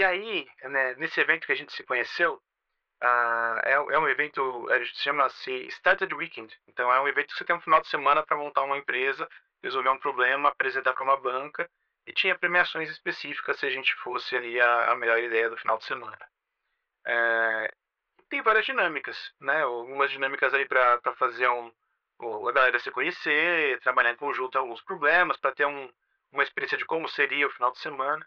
E aí, né, nesse evento que a gente se conheceu, uh, é, é, um evento, chama-se Started Weekend. Então é um evento que você tem um final de semana para montar uma empresa, resolver um problema, apresentar para uma banca. E tinha premiações específicas se a gente fosse ali a, a melhor ideia do final de semana. É, tem várias dinâmicas, né? Algumas dinâmicas aí para fazer um, a galera se conhecer, trabalhar em conjunto alguns problemas, para ter um, uma experiência de como seria o final de semana.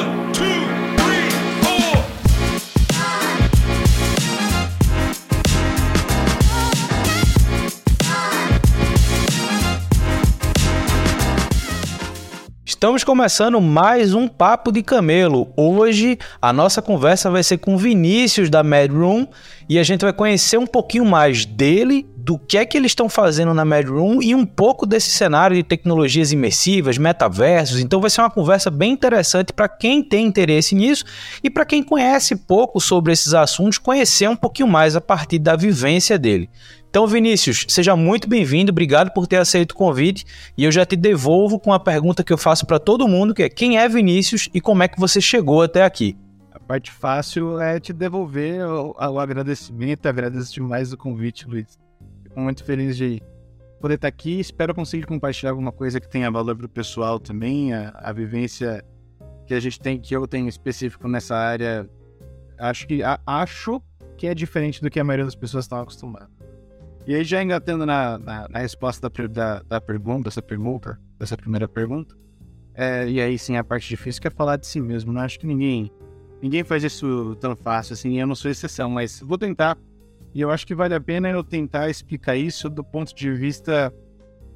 Estamos começando mais um Papo de Camelo. Hoje a nossa conversa vai ser com Vinícius da Mad Room e a gente vai conhecer um pouquinho mais dele, do que é que eles estão fazendo na Mad Room e um pouco desse cenário de tecnologias imersivas, metaversos. Então vai ser uma conversa bem interessante para quem tem interesse nisso e para quem conhece pouco sobre esses assuntos, conhecer um pouquinho mais a partir da vivência dele. Então, Vinícius, seja muito bem-vindo, obrigado por ter aceito o convite e eu já te devolvo com a pergunta que eu faço para todo mundo, que é quem é Vinícius e como é que você chegou até aqui? A parte fácil é te devolver o, o agradecimento, agradeço demais o convite, Luiz. Fico muito feliz de poder estar aqui, espero conseguir compartilhar alguma coisa que tenha valor para o pessoal também, a, a vivência que a gente tem, que eu tenho específico nessa área, acho que, a, acho que é diferente do que a maioria das pessoas estão acostumadas. E aí, já engatando na, na, na resposta da, da, da, pergunta, dessa pergunta, dessa primeira pergunta, é, e aí sim a parte difícil que é falar de si mesmo. Não acho que ninguém ninguém faz isso tão fácil assim, eu não sou exceção, mas vou tentar. E eu acho que vale a pena eu tentar explicar isso do ponto de vista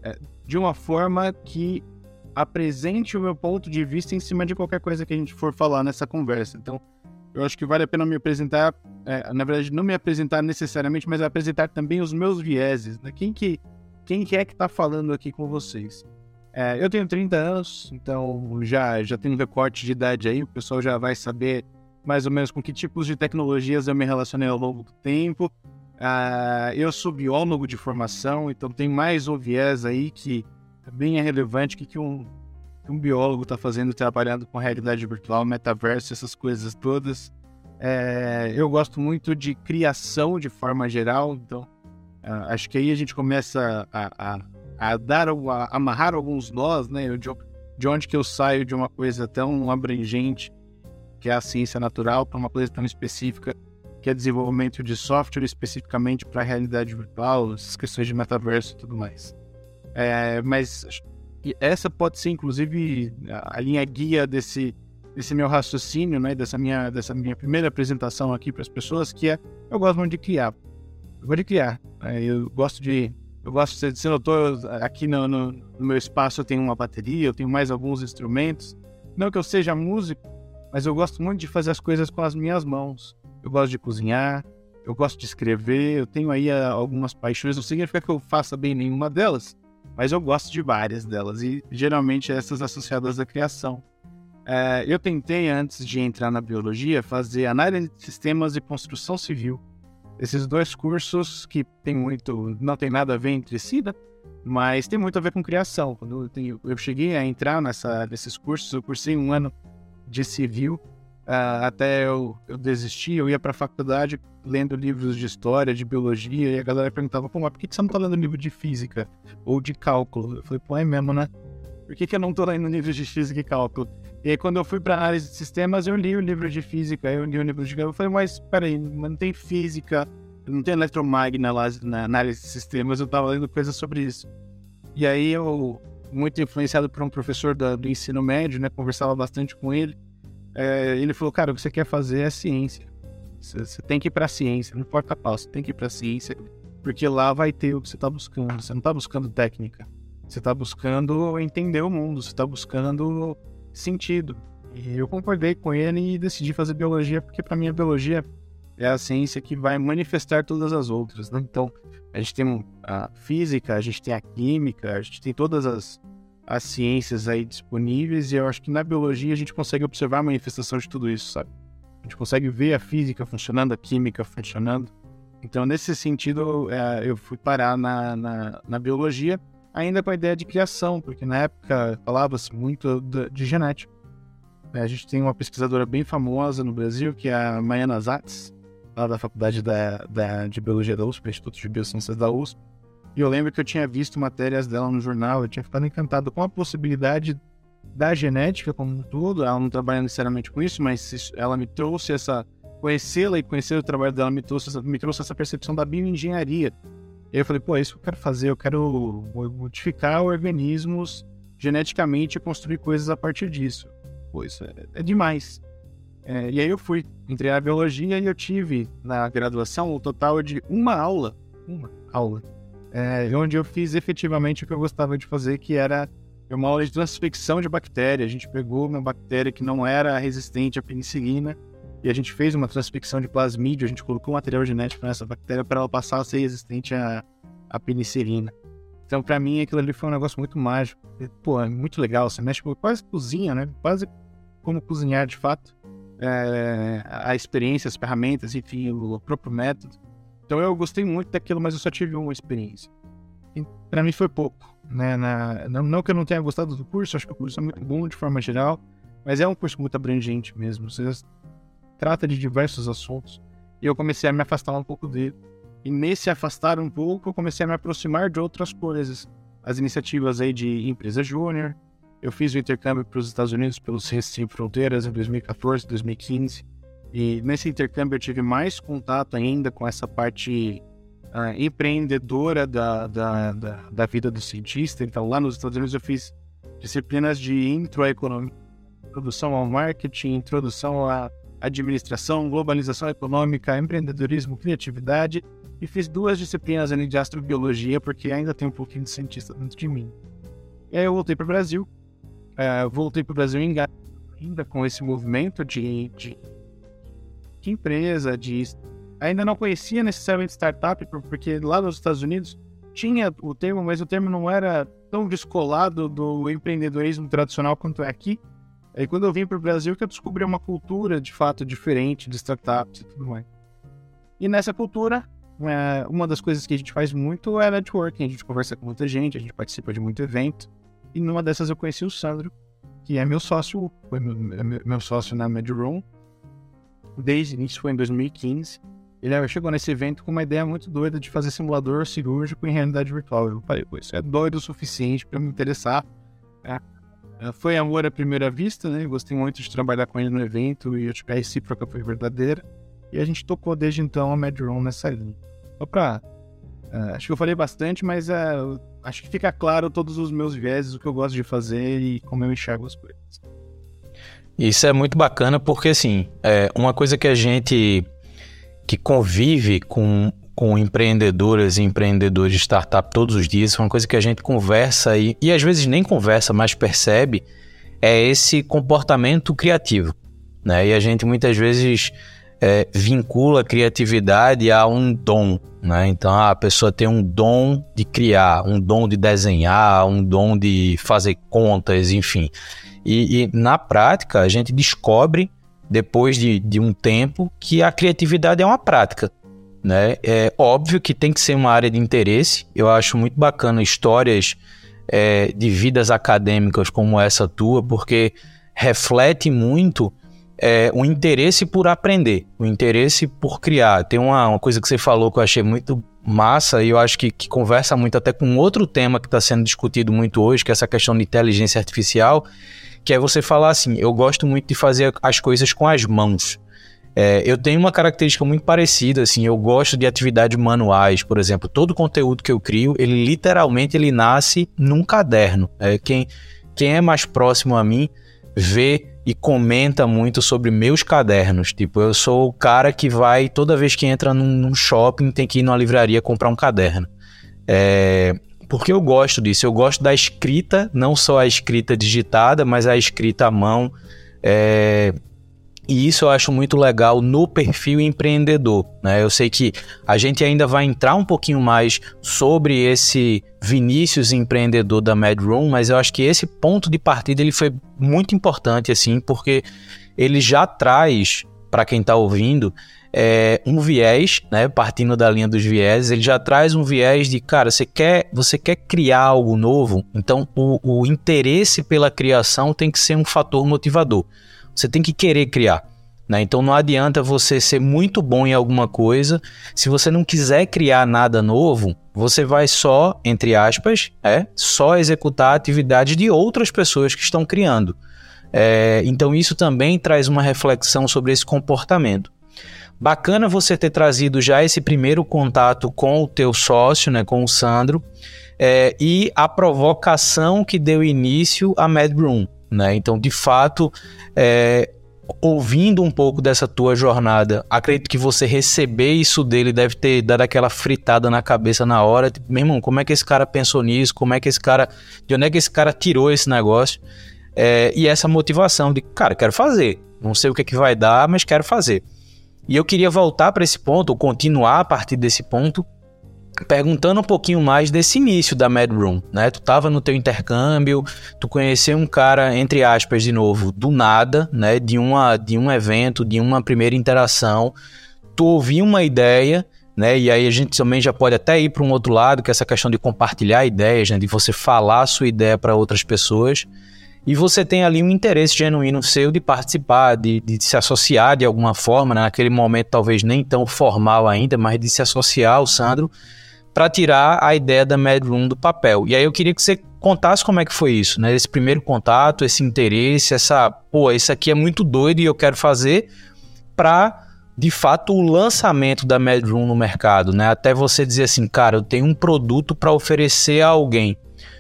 é, de uma forma que apresente o meu ponto de vista em cima de qualquer coisa que a gente for falar nessa conversa. Então, eu acho que vale a pena me apresentar, é, na verdade, não me apresentar necessariamente, mas apresentar também os meus vieses. Né? Quem, que, quem que é que está falando aqui com vocês? É, eu tenho 30 anos, então já, já tenho um recorte de idade aí, o pessoal já vai saber mais ou menos com que tipos de tecnologias eu me relacionei ao longo do tempo. Uh, eu sou biólogo de formação, então tem mais um viés aí que também é relevante, que, que um, que um biólogo está fazendo trabalhando com realidade virtual, metaverso, essas coisas todas. É, eu gosto muito de criação de forma geral, então uh, acho que aí a gente começa a, a, a dar, a amarrar alguns nós, né? De, de onde que eu saio de uma coisa tão abrangente que é a ciência natural para uma coisa tão específica que é desenvolvimento de software especificamente para a realidade virtual, essas questões de metaverso e tudo mais. É, mas e essa pode ser, inclusive, a, linha guia desse, desse meu raciocínio, né? Dessa minha, dessa minha primeira apresentação aqui para as pessoas, que é eu gosto muito de criar. Eu gosto de criar. Né, eu gosto de. Eu gosto de. Você notou aqui no, no, no meu espaço eu tenho uma bateria, eu tenho mais alguns instrumentos. Não que eu seja músico, mas eu gosto muito de fazer as coisas com as minhas mãos. Eu gosto de cozinhar, eu gosto de escrever, eu tenho aí ah, algumas paixões. Não significa que eu faça bem nenhuma delas, mas eu gosto de várias delas e geralmente essas associadas à criação. É, eu tentei, antes de entrar na biologia, fazer análise de sistemas e construção civil. Esses dois cursos que tem muito, não tem nada a ver entre si, né? mas tem muito a ver com criação. Quando eu, eu cheguei a entrar nessa, nesses cursos, eu cursei um ano de civil Uh, até eu, eu desisti, eu ia para a faculdade lendo livros de história, de biologia, e a galera perguntava, pô, mas por que você não tá lendo livro de física ou de cálculo? Eu falei, pô, é mesmo, né? Por que, que eu não tô lendo livros de física e cálculo? E aí, quando eu fui para análise de sistemas, eu li o livro de física, eu li o livro de... Eu falei, mas peraí, não tem física, não tem eletromagna lá na análise de sistemas, eu tava lendo coisas sobre isso. E aí, eu, muito influenciado por um professor da, do ensino médio, né, conversava bastante com ele, é, ele falou, cara, o que você quer fazer é ciência. Você, tem que ir para a ciência, não importa qual, você tem que ir para a ciência, porque lá vai ter o que você está buscando. Você não está buscando técnica, você está buscando entender o mundo, você está buscando sentido. E eu concordei com ele e decidi fazer biologia, porque para mim a biologia é a ciência que vai manifestar todas as outras. Né? Então, a gente tem a física, a gente tem a química, a gente tem todas as as ciências aí disponíveis e eu acho que na biologia a gente consegue observar a manifestação de tudo isso, sabe? A gente consegue ver a física funcionando, a química funcionando. Então, nesse sentido, é, eu fui parar na, na, na, biologia, ainda com a ideia de criação, porque na época falava-se muito de, genética. É, a gente tem uma pesquisadora bem famosa no Brasil, que é a Maiana Zatz, lá da Faculdade da, da, de Biologia da USP, Instituto de Biociências da USP. E eu lembro que eu tinha visto matérias dela no jornal, eu tinha ficado encantado com a possibilidade da genética como um todo. Ela não trabalha necessariamente com isso, mas ela me trouxe essa. Conhecê-la e conhecer o trabalho dela me trouxe, me trouxe essa percepção da bioengenharia. E aí eu falei, pô, é isso que eu quero fazer, eu quero modificar organismos geneticamente e construir coisas a partir disso. Pô, isso é, é demais. É, e aí eu fui, entrei na biologia e eu tive na graduação o um total de uma aula, uma aula é, onde eu fiz efetivamente o que eu gostava de fazer, que era uma aula de transfecção de bactéria. A gente pegou uma bactéria que não era resistente à penicilina e a gente fez uma transfecção de plasmídio, a gente colocou material genético nessa bactéria para ela passar a ser resistente à, à penicilina. Então, para mim, aquilo ali foi um negócio muito mágico. Pô, é muito legal. Você mexe com quase cozinha, né? Quase como cozinhar de fato. É, a experiência, as ferramentas, enfim, o próprio método. Então eu gostei muito daquilo, mas eu só tive uma experiência. Para mim foi pouco. Né? Na, não, não, que eu não tenha gostado do curso, acho que o curso é muito bom de forma geral, mas é um curso muito abrangente mesmo. Você trata de diversos assuntos. E eu comecei a me afastar um pouco dele. E nesse afastar um pouco, eu comecei a me aproximar de outras coisas. As iniciativas aí de empresa júnior. Eu fiz o intercâmbio para os Estados Unidos pelos Sem Fronteiras em 2014, 2015. E nesse intercâmbio eu tive mais contato ainda com essa parte uh, empreendedora da, da, da, da, vida do cientista. Então, lá nos Estados Unidos eu fiz disciplinas de intro à economia, introdução ao marketing, introdução à administração, globalização econômica, empreendedorismo, criatividade. E fiz duas disciplinas ali de astrobiologia, porque ainda tem um pouquinho de cientista dentro de mim. E aí eu voltei para o Brasil. Uh, voltei para o Brasil ainda com esse movimento de, de de empresa, de. Ainda não conhecia necessariamente startup, porque lá nos Estados Unidos tinha o termo, mas o termo não era tão descolado do empreendedorismo tradicional quanto é aqui. Aí quando eu vim para o Brasil que eu descobri uma cultura de fato diferente de startups e tudo mais. E nessa cultura, é, uma das coisas que a gente faz muito é networking. A gente conversa com muita gente, a gente participa de muito evento. E numa dessas eu conheci o Sandro, que é meu sócio, foi meu, meu sócio na MedRoom desde o início, foi em 2015. Ele chegou nesse evento com uma ideia muito doida de fazer simulador cirúrgico em realidade virtual. Eu falei, pô, isso é doido o suficiente para me interessar. É. é. Foi amor à primeira vista, né? gostei muito de trabalhar com ele no evento e a recíproca foi verdadeira. E a gente tocou desde então a Medron nessa linha. Só pra. Uh, acho que eu falei bastante, mas uh, acho que fica claro todos os meus vieses, o que eu gosto de fazer e como eu enxergo as coisas. Isso é muito bacana porque, assim, é uma coisa que a gente que convive com, com empreendedoras e empreendedores de startup todos os dias, uma coisa que a gente conversa e, e às vezes nem conversa, mas percebe, é esse comportamento criativo. Né? E a gente muitas vezes é, vincula a criatividade a um dom. Né? Então a pessoa tem um dom de criar, um dom de desenhar, um dom de fazer contas, enfim. E, e, na prática, a gente descobre, depois de, de um tempo, que a criatividade é uma prática. Né? É óbvio que tem que ser uma área de interesse. Eu acho muito bacana histórias é, de vidas acadêmicas como essa tua, porque reflete muito é, o interesse por aprender, o interesse por criar. Tem uma, uma coisa que você falou que eu achei muito massa e eu acho que, que conversa muito até com outro tema que está sendo discutido muito hoje, que é essa questão de inteligência artificial, que é você falar assim: eu gosto muito de fazer as coisas com as mãos. É, eu tenho uma característica muito parecida, assim, eu gosto de atividades manuais, por exemplo, todo o conteúdo que eu crio, ele literalmente ele nasce num caderno. É, quem, quem é mais próximo a mim vê e comenta muito sobre meus cadernos. Tipo, eu sou o cara que vai, toda vez que entra num, num shopping, tem que ir numa livraria comprar um caderno. É, porque eu gosto disso, eu gosto da escrita, não só a escrita digitada, mas a escrita à mão. É... E isso eu acho muito legal no perfil empreendedor. Né? Eu sei que a gente ainda vai entrar um pouquinho mais sobre esse Vinícius empreendedor da Mad Room, mas eu acho que esse ponto de partida ele foi muito importante, assim, porque ele já traz para quem está ouvindo é, um viés, né? Partindo da linha dos viés, ele já traz um viés de, cara, você quer, você quer criar algo novo, então o, o interesse pela criação tem que ser um fator motivador. Você tem que querer criar. Né? Então não adianta você ser muito bom em alguma coisa. Se você não quiser criar nada novo, você vai só, entre aspas, é, só executar atividades de outras pessoas que estão criando. É, então isso também traz uma reflexão sobre esse comportamento. Bacana você ter trazido já esse primeiro contato com o teu sócio, né, com o Sandro, é, e a provocação que deu início à Mad Room. Né? Então, de fato, é, ouvindo um pouco dessa tua jornada, acredito que você receber isso dele deve ter dado aquela fritada na cabeça na hora. Tipo, meu irmão, como é que esse cara pensou nisso? Como é que esse cara. De onde é que esse cara tirou esse negócio? É, e essa motivação de, cara, quero fazer. Não sei o que, é que vai dar, mas quero fazer. E eu queria voltar para esse ponto, ou continuar a partir desse ponto, perguntando um pouquinho mais desse início da Mad Room, né? Tu tava no teu intercâmbio, tu conheceu um cara, entre aspas, de novo, do nada, né? De, uma, de um evento, de uma primeira interação, tu ouviu uma ideia, né? E aí a gente também já pode até ir para um outro lado, que é essa questão de compartilhar ideias, né? De você falar a sua ideia para outras pessoas. E você tem ali um interesse genuíno seu de participar, de, de se associar de alguma forma, né? naquele momento talvez nem tão formal ainda, mas de se associar ao Sandro para tirar a ideia da Mad Room do papel. E aí eu queria que você contasse como é que foi isso, né? Esse primeiro contato, esse interesse, essa, pô, isso aqui é muito doido e eu quero fazer para de fato o lançamento da Mad Room no mercado, né? Até você dizer assim, cara, eu tenho um produto para oferecer a alguém.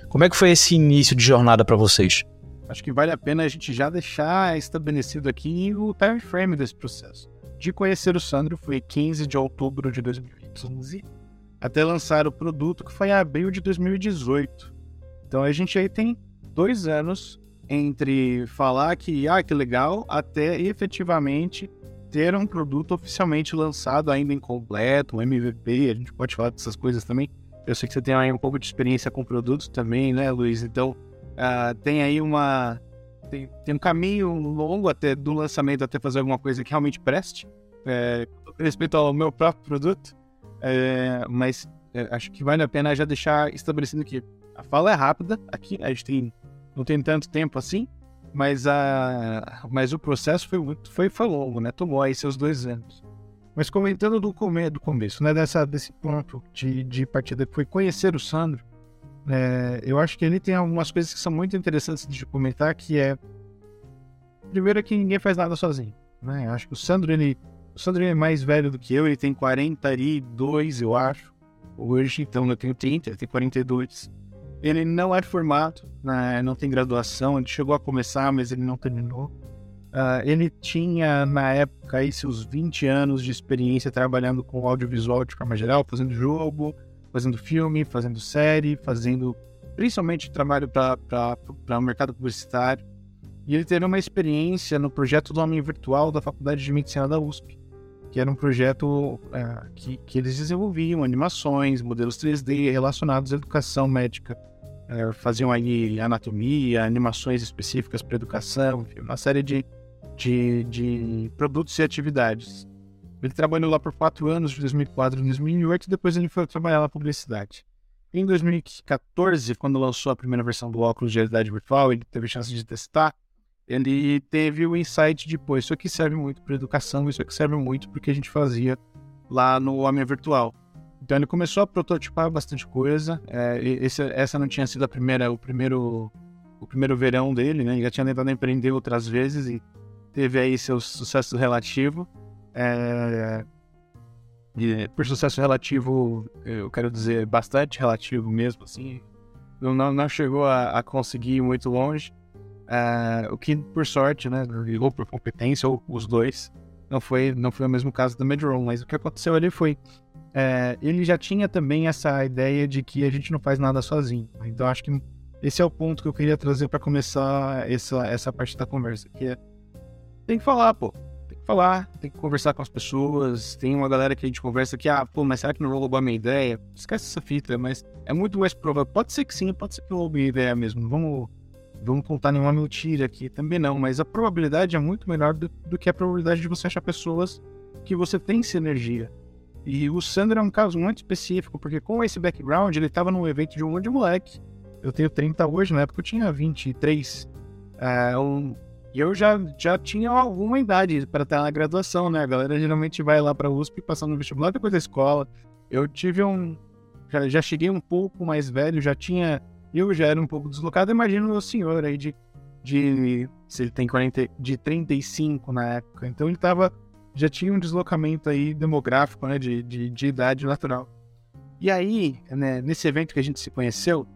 Como é que foi esse início de jornada para vocês? Acho que vale a pena a gente já deixar estabelecido aqui o time frame desse processo. De conhecer o Sandro foi 15 de outubro de 2015 até lançar o produto, que foi em abril de 2018. Então a gente aí tem dois anos entre falar que, ah, que legal, até efetivamente ter um produto oficialmente lançado ainda incompleto, um MVP, a gente pode falar dessas coisas também. Eu sei que você tem aí um pouco de experiência com produtos também, né, Luiz? Então, uh, tem aí uma... Tem, tem, um caminho longo até do lançamento até fazer alguma coisa que realmente preste, é, respeito ao meu próprio produto. É, mas é, acho que vale a pena já deixar estabelecido que a fala é rápida aqui, a gente tem, não tem tanto tempo assim, mas, a, mas o processo foi, muito, foi, foi longo, né? Tomou aí seus dois anos. Mas comentando do, do começo, né? Dessa, desse ponto de, de partida que foi conhecer o Sandro, é, eu acho que ele tem algumas coisas que são muito interessantes de comentar, que é... Primeiro é que ninguém faz nada sozinho, né? Eu acho que o Sandro, ele o Sandrinho é mais velho do que eu, ele tem 42, eu acho, hoje, então eu tenho 30, ele tem 42. Ele não é formado, né, não tem graduação, ele chegou a começar, mas ele não terminou. Uh, ele tinha, na época, aí, seus 20 anos de experiência trabalhando com audiovisual de forma geral, fazendo jogo, fazendo filme, fazendo série, fazendo principalmente trabalho para o mercado publicitário. E ele teve uma experiência no projeto do Homem Virtual da Faculdade de Medicina da USP que era um projeto é, que, que eles desenvolviam animações, modelos 3D relacionados à educação médica. É, faziam aí anatomia, animações específicas para educação, uma série de, de, de produtos e atividades. Ele trabalhou lá por quatro anos, de 2004 a 2008, e depois ele foi trabalhar na publicidade. Em 2014, quando lançou a primeira versão do óculos de realidade virtual, ele teve chance de testar ele teve o insight de, pô, isso aqui serve muito para educação, isso aqui serve muito porque a gente fazia lá no Homem Virtual. Então ele começou a prototipar bastante coisa. É, esse, essa não tinha sido a primeira, o primeiro, o primeiro verão dele, né? Ele já tinha tentado empreender outras vezes e teve aí seu sucesso relativo. É, por sucesso relativo, eu quero dizer bastante relativo mesmo, assim. Não, não chegou a, a conseguir ir muito longe. Uh, o que, por sorte, né, ou por competência, ou os dois, não foi, não foi o mesmo caso da Medron, mas o que aconteceu ali foi. Uh, ele já tinha também essa ideia de que a gente não faz nada sozinho. Então acho que esse é o ponto que eu queria trazer para começar essa, essa parte da conversa, que é tem que falar, pô. Falar, tem que conversar com as pessoas. Tem uma galera que a gente conversa que, ah, pô, mas será que não roubou a minha ideia? Esquece essa fita, mas é muito mais provável. Pode ser que sim, pode ser que roubou a minha ideia mesmo. Vamos, vamos contar nenhuma mentira aqui, também não. Mas a probabilidade é muito melhor do, do que a probabilidade de você achar pessoas que você tem sinergia. E o Sandro é um caso muito específico, porque com esse background, ele estava num evento de um monte de moleque. Eu tenho 30 hoje, na época eu tinha 23. É, um, e eu já, já tinha alguma idade para estar na graduação, né? A galera geralmente vai lá para USP passando no vestibular depois da escola. Eu tive um. Já, já cheguei um pouco mais velho, já tinha. Eu já era um pouco deslocado. Imagino o senhor aí de. de se ele tem 40, de 35 na época. Então ele tava. Já tinha um deslocamento aí demográfico, né? De, de, de idade natural. E aí, né, nesse evento que a gente se conheceu,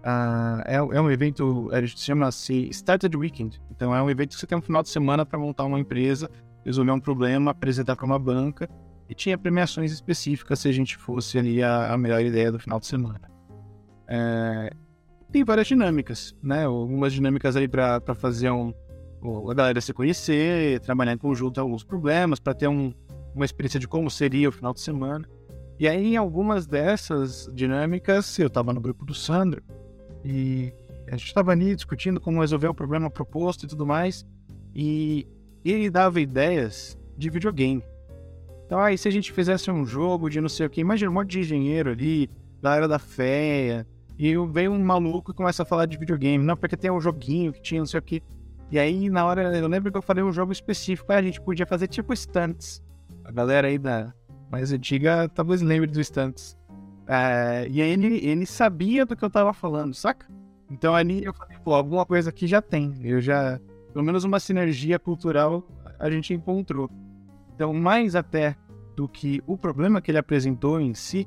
Uh, é, é, um evento, chama-se Started Weekend. Então é um evento que você tem um final de semana para montar uma empresa, resolver um problema, apresentar para uma banca e tinha premiações específicas se a gente fosse ali a, a melhor ideia do final de semana. É, tem várias dinâmicas, né? Algumas dinâmicas aí para fazer um, a galera se conhecer, trabalhar em conjunto alguns problemas, para ter um, uma experiência de como seria o final de semana. E aí, em algumas dessas dinâmicas, eu estava no grupo do Sandro, e a gente estava ali discutindo como resolver o problema proposto e tudo mais. E ele dava ideias de videogame. Então, aí, se a gente fizesse um jogo de não sei o que, imagina um monte de engenheiro ali, da era da fé, e veio um maluco e começa a falar de videogame. Não, porque tem um joguinho que tinha não sei o que. E aí, na hora, eu lembro que eu falei um jogo específico, a gente podia fazer tipo stunts. A galera aí da mais antiga talvez lembre do stunts. É, e ele, ele sabia do que eu tava falando, saca? Então ali eu falei, pô, alguma coisa aqui já tem. Eu já. Pelo menos uma sinergia cultural a gente encontrou. Então, mais até do que o problema que ele apresentou em si,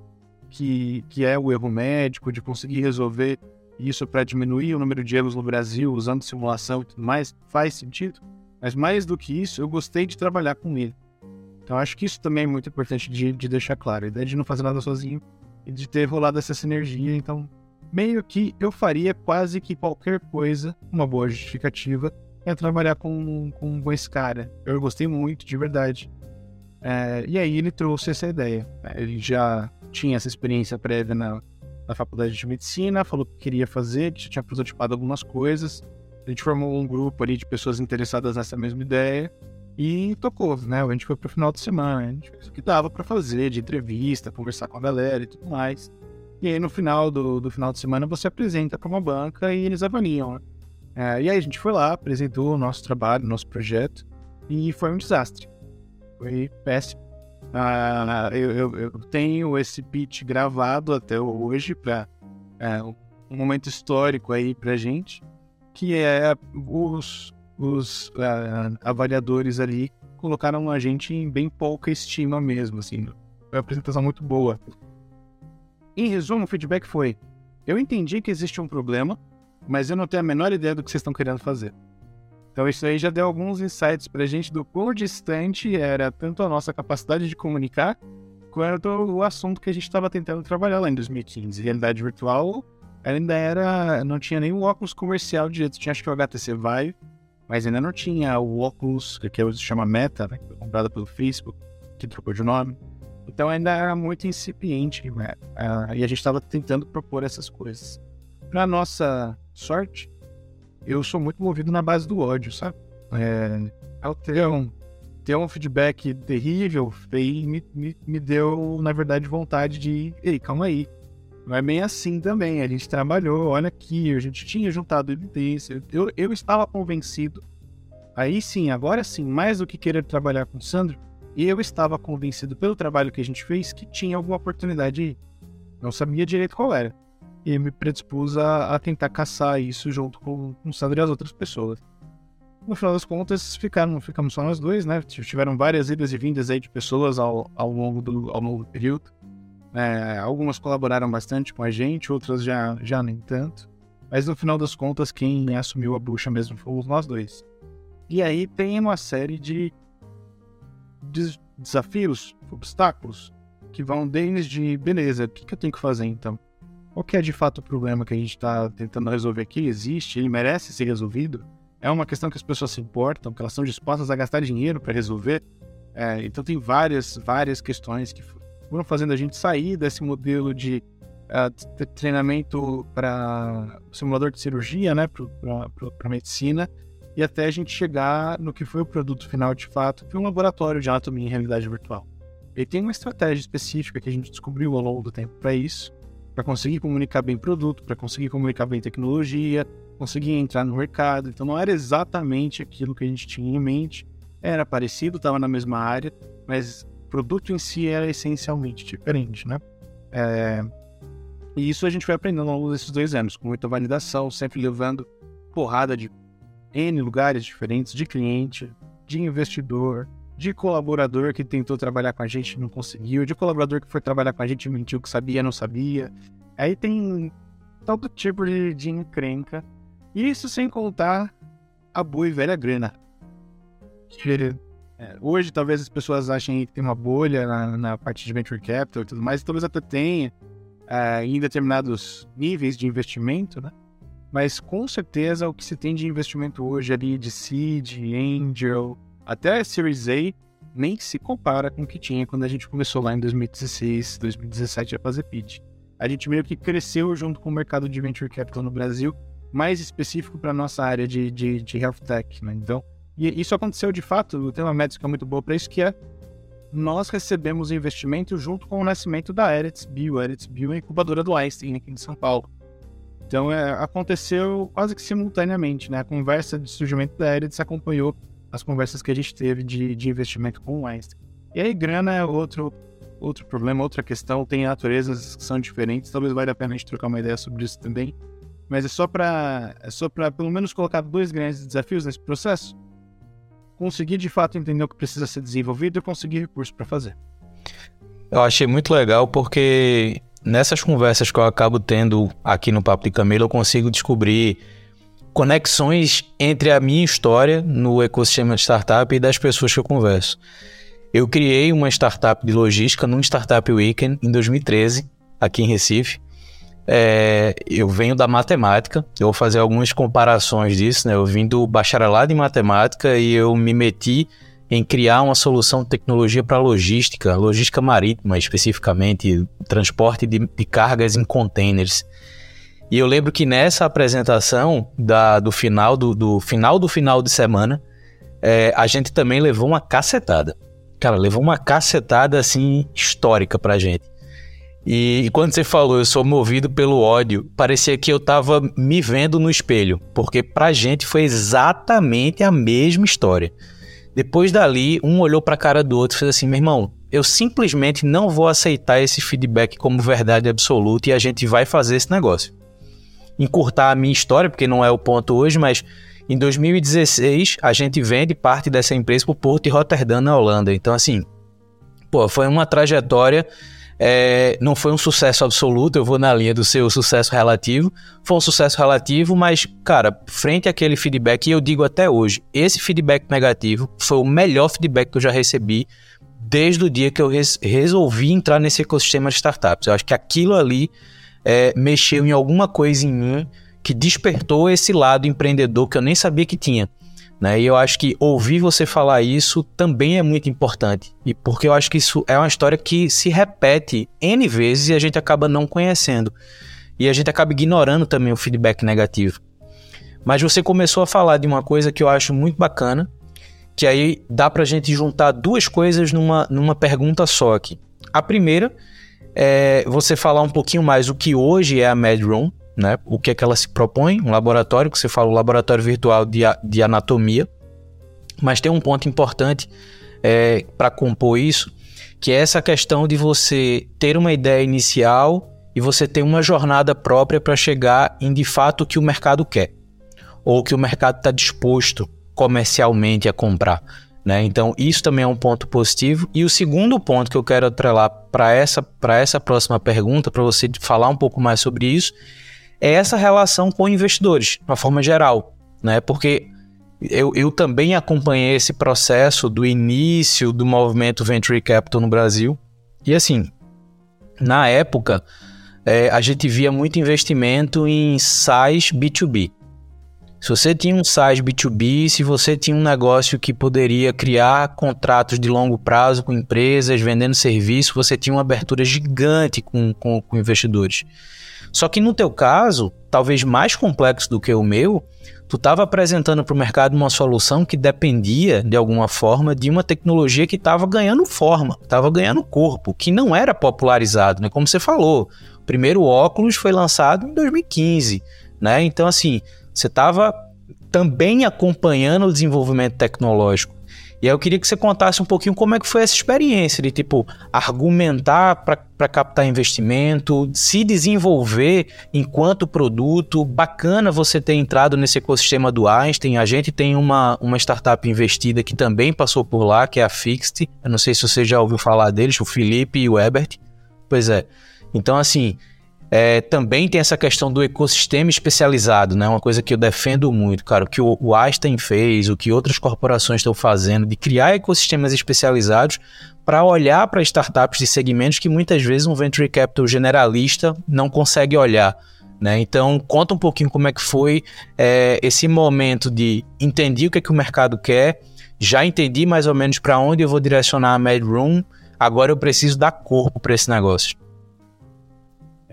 que, que é o erro médico, de conseguir resolver isso para diminuir o número de erros no Brasil usando simulação e tudo mais, faz sentido. Mas mais do que isso, eu gostei de trabalhar com ele. Então acho que isso também é muito importante de, de deixar claro. A ideia de não fazer nada sozinho e de ter rolado essa sinergia. Então, meio que eu faria quase que qualquer coisa, uma boa justificativa, é trabalhar com, com, com esse cara. Eu gostei muito, de verdade. É, e aí ele trouxe essa ideia. Ele já tinha essa experiência prévia na, na faculdade de medicina, falou que queria fazer, que já tinha prototipado algumas coisas. A gente formou um grupo ali de pessoas interessadas nessa mesma ideia e tocou, né? A gente foi pro final de semana, a gente fez o que dava para fazer, de entrevista, conversar com a galera e tudo mais. E aí no final do, do final de semana você apresenta para uma banca e eles avaliam, né? É, e aí a gente foi lá, apresentou o nosso trabalho, nosso projeto, e foi um desastre. Foi péssimo. Ah, eu, eu, eu, tenho esse pitch gravado até hoje para é, um momento histórico aí pra gente, que é os os uh, avaliadores ali colocaram a gente em bem pouca estima mesmo, assim. Foi uma apresentação muito boa. Em resumo, o feedback foi: eu entendi que existe um problema, mas eu não tenho a menor ideia do que vocês estão querendo fazer. Então isso aí já deu alguns insights pra gente do quão distante era tanto a nossa capacidade de comunicar, quanto o assunto que a gente estava tentando trabalhar lá em 2015. Realidade virtual ainda era. não tinha nenhum óculos comercial direito, tinha acho que o HTC Vive, mas ainda não tinha o Oculus, que hoje se chama Meta, né, comprada pelo Facebook, que trocou de nome. Então ainda era muito incipiente, né? uh, e a gente estava tentando propor essas coisas. Para nossa sorte, eu sou muito movido na base do ódio, sabe? É, ao ter um, ter um feedback terrível, feio, me, me, me deu, na verdade, vontade de, ei, calma aí, não é bem assim também. A gente trabalhou, olha aqui, a gente tinha juntado evidência. Eu, eu estava convencido. Aí sim, agora sim, mais do que querer trabalhar com o Sandro, eu estava convencido pelo trabalho que a gente fez que tinha alguma oportunidade aí. Não sabia direito qual era. E me predispus a, a tentar caçar isso junto com, com o Sandro e as outras pessoas. No final das contas, ficaram, ficamos só nós dois, né? Tiveram várias idas e vindas aí de pessoas ao, ao longo do ao longo do período. É, algumas colaboraram bastante com a gente, outras já, já nem tanto. Mas no final das contas, quem assumiu a bucha mesmo fomos nós dois. E aí tem uma série de, de desafios, obstáculos, que vão desde, beleza, o que, que eu tenho que fazer então? Qual que é de fato o problema que a gente está tentando resolver aqui? Existe? Ele merece ser resolvido? é uma questão que as pessoas se importam, que elas são dispostas a gastar dinheiro para resolver. É, então tem várias, várias questões que foram fazendo a gente sair desse modelo de uh, treinamento para simulador de cirurgia, né, para medicina, e até a gente chegar no que foi o produto final de fato, que foi um laboratório de anatomia em realidade virtual. E tem uma estratégia específica que a gente descobriu ao longo do tempo para isso, para conseguir comunicar bem produto, para conseguir comunicar bem tecnologia, conseguir entrar no mercado. Então não era exatamente aquilo que a gente tinha em mente, era parecido, estava na mesma área, mas produto em si era essencialmente diferente, né? É... E isso a gente foi aprendendo ao longo desses dois anos, com muita validação, sempre levando porrada de N lugares diferentes, de cliente, de investidor, de colaborador que tentou trabalhar com a gente e não conseguiu, de colaborador que foi trabalhar com a gente e mentiu que sabia não sabia. Aí tem todo tipo de, de encrenca isso sem contar a boa e velha grana. Que, é, hoje talvez as pessoas achem que tem uma bolha na, na parte de venture capital e tudo mais, talvez até tenha é, em determinados níveis de investimento, né? Mas com certeza o que se tem de investimento hoje ali de seed, angel, até a Series A, nem se compara com o que tinha quando a gente começou lá em 2016, 2017 a fazer PID. A gente meio que cresceu junto com o mercado de venture capital no Brasil mais específico para nossa área de, de, de health tech, né? Então, e isso aconteceu de fato, tem uma métrica muito boa para isso, que é nós recebemos investimento junto com o nascimento da Eretz Bio. A Eretz Bio é a incubadora do Einstein aqui em São Paulo. Então, é, aconteceu quase que simultaneamente, né? A conversa de surgimento da Eretz acompanhou as conversas que a gente teve de, de investimento com o Einstein. E aí, grana é outro, outro problema, outra questão. Tem naturezas que são diferentes. Talvez valha a pena a gente trocar uma ideia sobre isso também mas é só para é só para pelo menos colocar dois grandes desafios nesse processo. Conseguir de fato entender o que precisa ser desenvolvido e conseguir recursos para fazer. Eu achei muito legal porque nessas conversas que eu acabo tendo aqui no Papo de Camelo, eu consigo descobrir conexões entre a minha história no ecossistema de startup e das pessoas que eu converso. Eu criei uma startup de logística num Startup Weekend em 2013, aqui em Recife. É, eu venho da matemática, eu vou fazer algumas comparações disso, né? Eu vim do bacharelado em matemática e eu me meti em criar uma solução de tecnologia para logística, logística marítima especificamente, transporte de, de, cargas em containers. E eu lembro que nessa apresentação da, do final do, do final do final de semana, é, a gente também levou uma cacetada. Cara, levou uma cacetada assim histórica pra gente. E, e, quando você falou, eu sou movido pelo ódio, parecia que eu tava me vendo no espelho, porque pra gente foi exatamente a mesma história. Depois dali, um olhou pra cara do outro e fez assim: meu irmão, eu simplesmente não vou aceitar esse feedback como verdade absoluta e a gente vai fazer esse negócio. Encurtar a minha história, porque não é o ponto hoje, mas em 2016 a gente vende parte dessa empresa pro Porto de Rotterdam, na Holanda. Então, assim, pô, foi uma trajetória é, não foi um sucesso absoluto, eu vou na linha do seu sucesso relativo. Foi um sucesso relativo, mas, cara, frente àquele feedback, e eu digo até hoje, esse feedback negativo foi o melhor feedback que eu já recebi desde o dia que eu res resolvi entrar nesse ecossistema de startups. Eu acho que aquilo ali é, mexeu em alguma coisa em mim que despertou esse lado empreendedor que eu nem sabia que tinha. Né? E eu acho que ouvir você falar isso também é muito importante. E porque eu acho que isso é uma história que se repete N vezes e a gente acaba não conhecendo. E a gente acaba ignorando também o feedback negativo. Mas você começou a falar de uma coisa que eu acho muito bacana, que aí dá pra gente juntar duas coisas numa, numa pergunta só aqui. A primeira é você falar um pouquinho mais o que hoje é a MedRoom, né? O que é que ela se propõe? Um laboratório, que você fala, um laboratório virtual de, de anatomia. Mas tem um ponto importante é, para compor isso, que é essa questão de você ter uma ideia inicial e você ter uma jornada própria para chegar em de fato o que o mercado quer, ou que o mercado está disposto comercialmente a comprar. Né? Então, isso também é um ponto positivo. E o segundo ponto que eu quero atrelar para essa, essa próxima pergunta, para você falar um pouco mais sobre isso, é essa relação com investidores, de uma forma geral, né? Porque eu, eu também acompanhei esse processo do início do movimento Venture Capital no Brasil. E assim, na época, é, a gente via muito investimento em SaaS B2B. Se você tinha um SaaS B2B, se você tinha um negócio que poderia criar contratos de longo prazo com empresas, vendendo serviço, você tinha uma abertura gigante com, com, com investidores. Só que no teu caso, talvez mais complexo do que o meu, tu estava apresentando para o mercado uma solução que dependia, de alguma forma, de uma tecnologia que estava ganhando forma, estava ganhando corpo, que não era popularizado, né? Como você falou, o primeiro óculos foi lançado em 2015, né? Então, assim, você estava também acompanhando o desenvolvimento tecnológico. E aí eu queria que você contasse um pouquinho como é que foi essa experiência de, tipo, argumentar para captar investimento, se desenvolver enquanto produto. Bacana você ter entrado nesse ecossistema do Einstein. A gente tem uma, uma startup investida que também passou por lá, que é a Fixed. Eu não sei se você já ouviu falar deles, o Felipe e o Ebert. Pois é. Então, assim, é, também tem essa questão do ecossistema especializado, né? Uma coisa que eu defendo muito, cara. O que o, Einstein fez, o que outras corporações estão fazendo, de criar ecossistemas especializados para olhar para startups de segmentos que muitas vezes um venture capital generalista não consegue olhar. Né? Então, conta um pouquinho como é que foi é, esse momento de entender o que, é que o mercado quer, já entendi mais ou menos para onde eu vou direcionar a MedRoom, agora eu preciso dar corpo para esse negócio.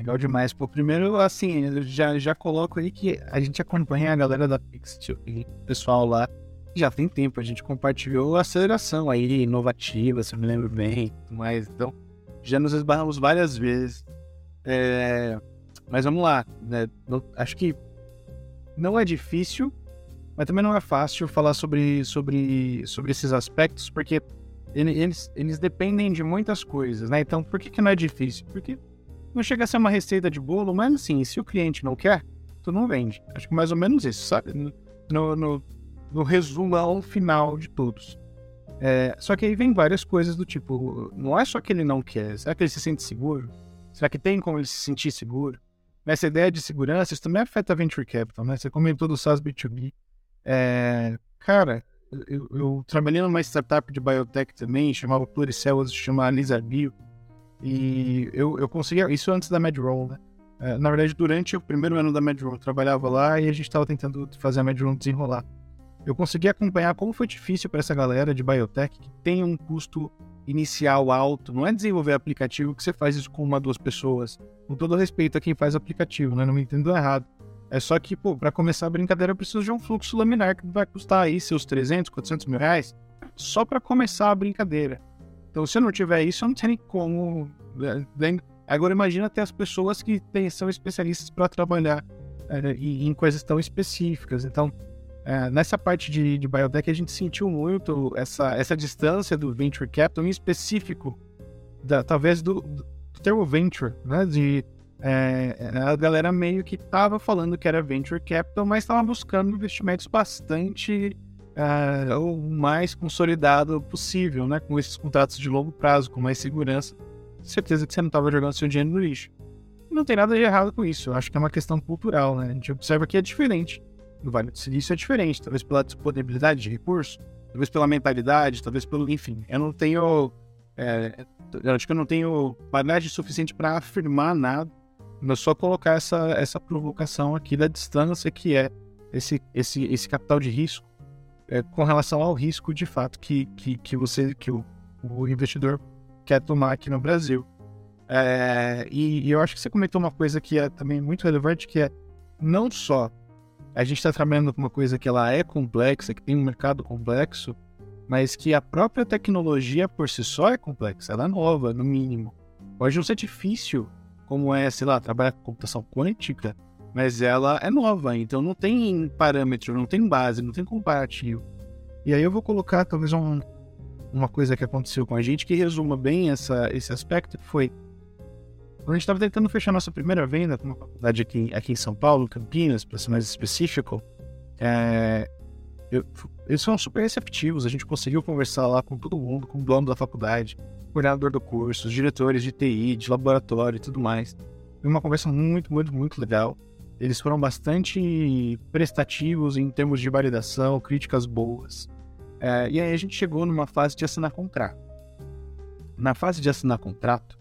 Legal demais. Pô, primeiro, assim, eu já, já coloco aí que a gente acompanha a galera da Pixel e o pessoal lá já tem tempo. A gente compartilhou a aceleração aí, inovativa, se eu me lembro bem. Mas, então, já nos esbarramos várias vezes. É, mas vamos lá. Né? acho que não é difícil, mas também não é fácil falar sobre, sobre, sobre esses aspectos, porque eles, eles dependem de muitas coisas, né? Então, por que, que não é difícil? Porque não chega a ser uma receita de bolo, mas assim, se o cliente não quer, tu não vende. Acho que mais ou menos isso, sabe? No, no, no resumão final de todos. É, só que aí vem várias coisas do tipo, não é só que ele não quer, será que ele se sente seguro? Será que tem como ele se sentir seguro? Essa ideia de segurança, isso também afeta a Venture Capital, né? Você comentou do SaaS B2B. É, cara, eu, eu, trabalhei numa startup de biotech também, chamava Pluricell, chama Lisa Bio. E eu, eu conseguia, isso antes da MedRoll, né? É, na verdade, durante o primeiro ano da MedRoll, eu trabalhava lá e a gente estava tentando fazer a MedRoll desenrolar. Eu consegui acompanhar como foi difícil para essa galera de biotech que tem um custo inicial alto. Não é desenvolver aplicativo que você faz isso com uma, duas pessoas. Com todo respeito a quem faz aplicativo, né? Não me entendo errado. É só que, pô, para começar a brincadeira, eu preciso de um fluxo laminar que vai custar aí seus 300, 400 mil reais só para começar a brincadeira. Então, se eu não tiver isso, eu não tenho como. Né? Agora, imagina ter as pessoas que tem, são especialistas para trabalhar é, em coisas tão específicas. Então, é, nessa parte de, de biotech, a gente sentiu muito essa, essa distância do venture capital, em específico, da, talvez do, do termo venture, né? De, é, a galera meio que estava falando que era venture capital, mas estava buscando investimentos bastante uh, o mais consolidado possível, né? Com esses contratos de longo prazo, com mais segurança. Certeza que você não estava jogando seu dinheiro no lixo. Não tem nada de errado com isso. Eu acho que é uma questão cultural, né? A gente observa que é diferente. No Vale do Silício é diferente, talvez pela disponibilidade de recursos, talvez pela mentalidade, talvez pelo. Enfim, eu não tenho. É, eu acho que eu não tenho bagagem suficiente para afirmar nada, mas só colocar essa, essa provocação aqui da distância que é esse, esse, esse capital de risco é, com relação ao risco de fato que, que, que você que o, o investidor quer tomar aqui no Brasil. É, e, e, eu acho que você comentou uma coisa que é também muito relevante, que é não só a gente está trabalhando com uma coisa que ela é complexa, que tem um mercado complexo, mas que a própria tecnologia por si só é complexa, ela é nova, no mínimo. Pode não ser difícil, como é, sei lá, trabalhar com computação quântica, mas ela é nova, então não tem parâmetro, não tem base, não tem comparativo. E aí eu vou colocar talvez um, uma coisa que aconteceu com a gente que resuma bem essa, esse aspecto, que foi quando a gente estava tentando fechar nossa primeira venda com uma faculdade aqui, aqui em São Paulo, Campinas, para ser mais específico, é, eu, eles foram super receptivos, a gente conseguiu conversar lá com todo mundo, com o dono da faculdade, coordenador do curso, os diretores de TI, de laboratório e tudo mais. Foi uma conversa muito, muito, muito legal. Eles foram bastante prestativos em termos de validação, críticas boas. É, e aí a gente chegou numa fase de assinar contrato. Na fase de assinar contrato,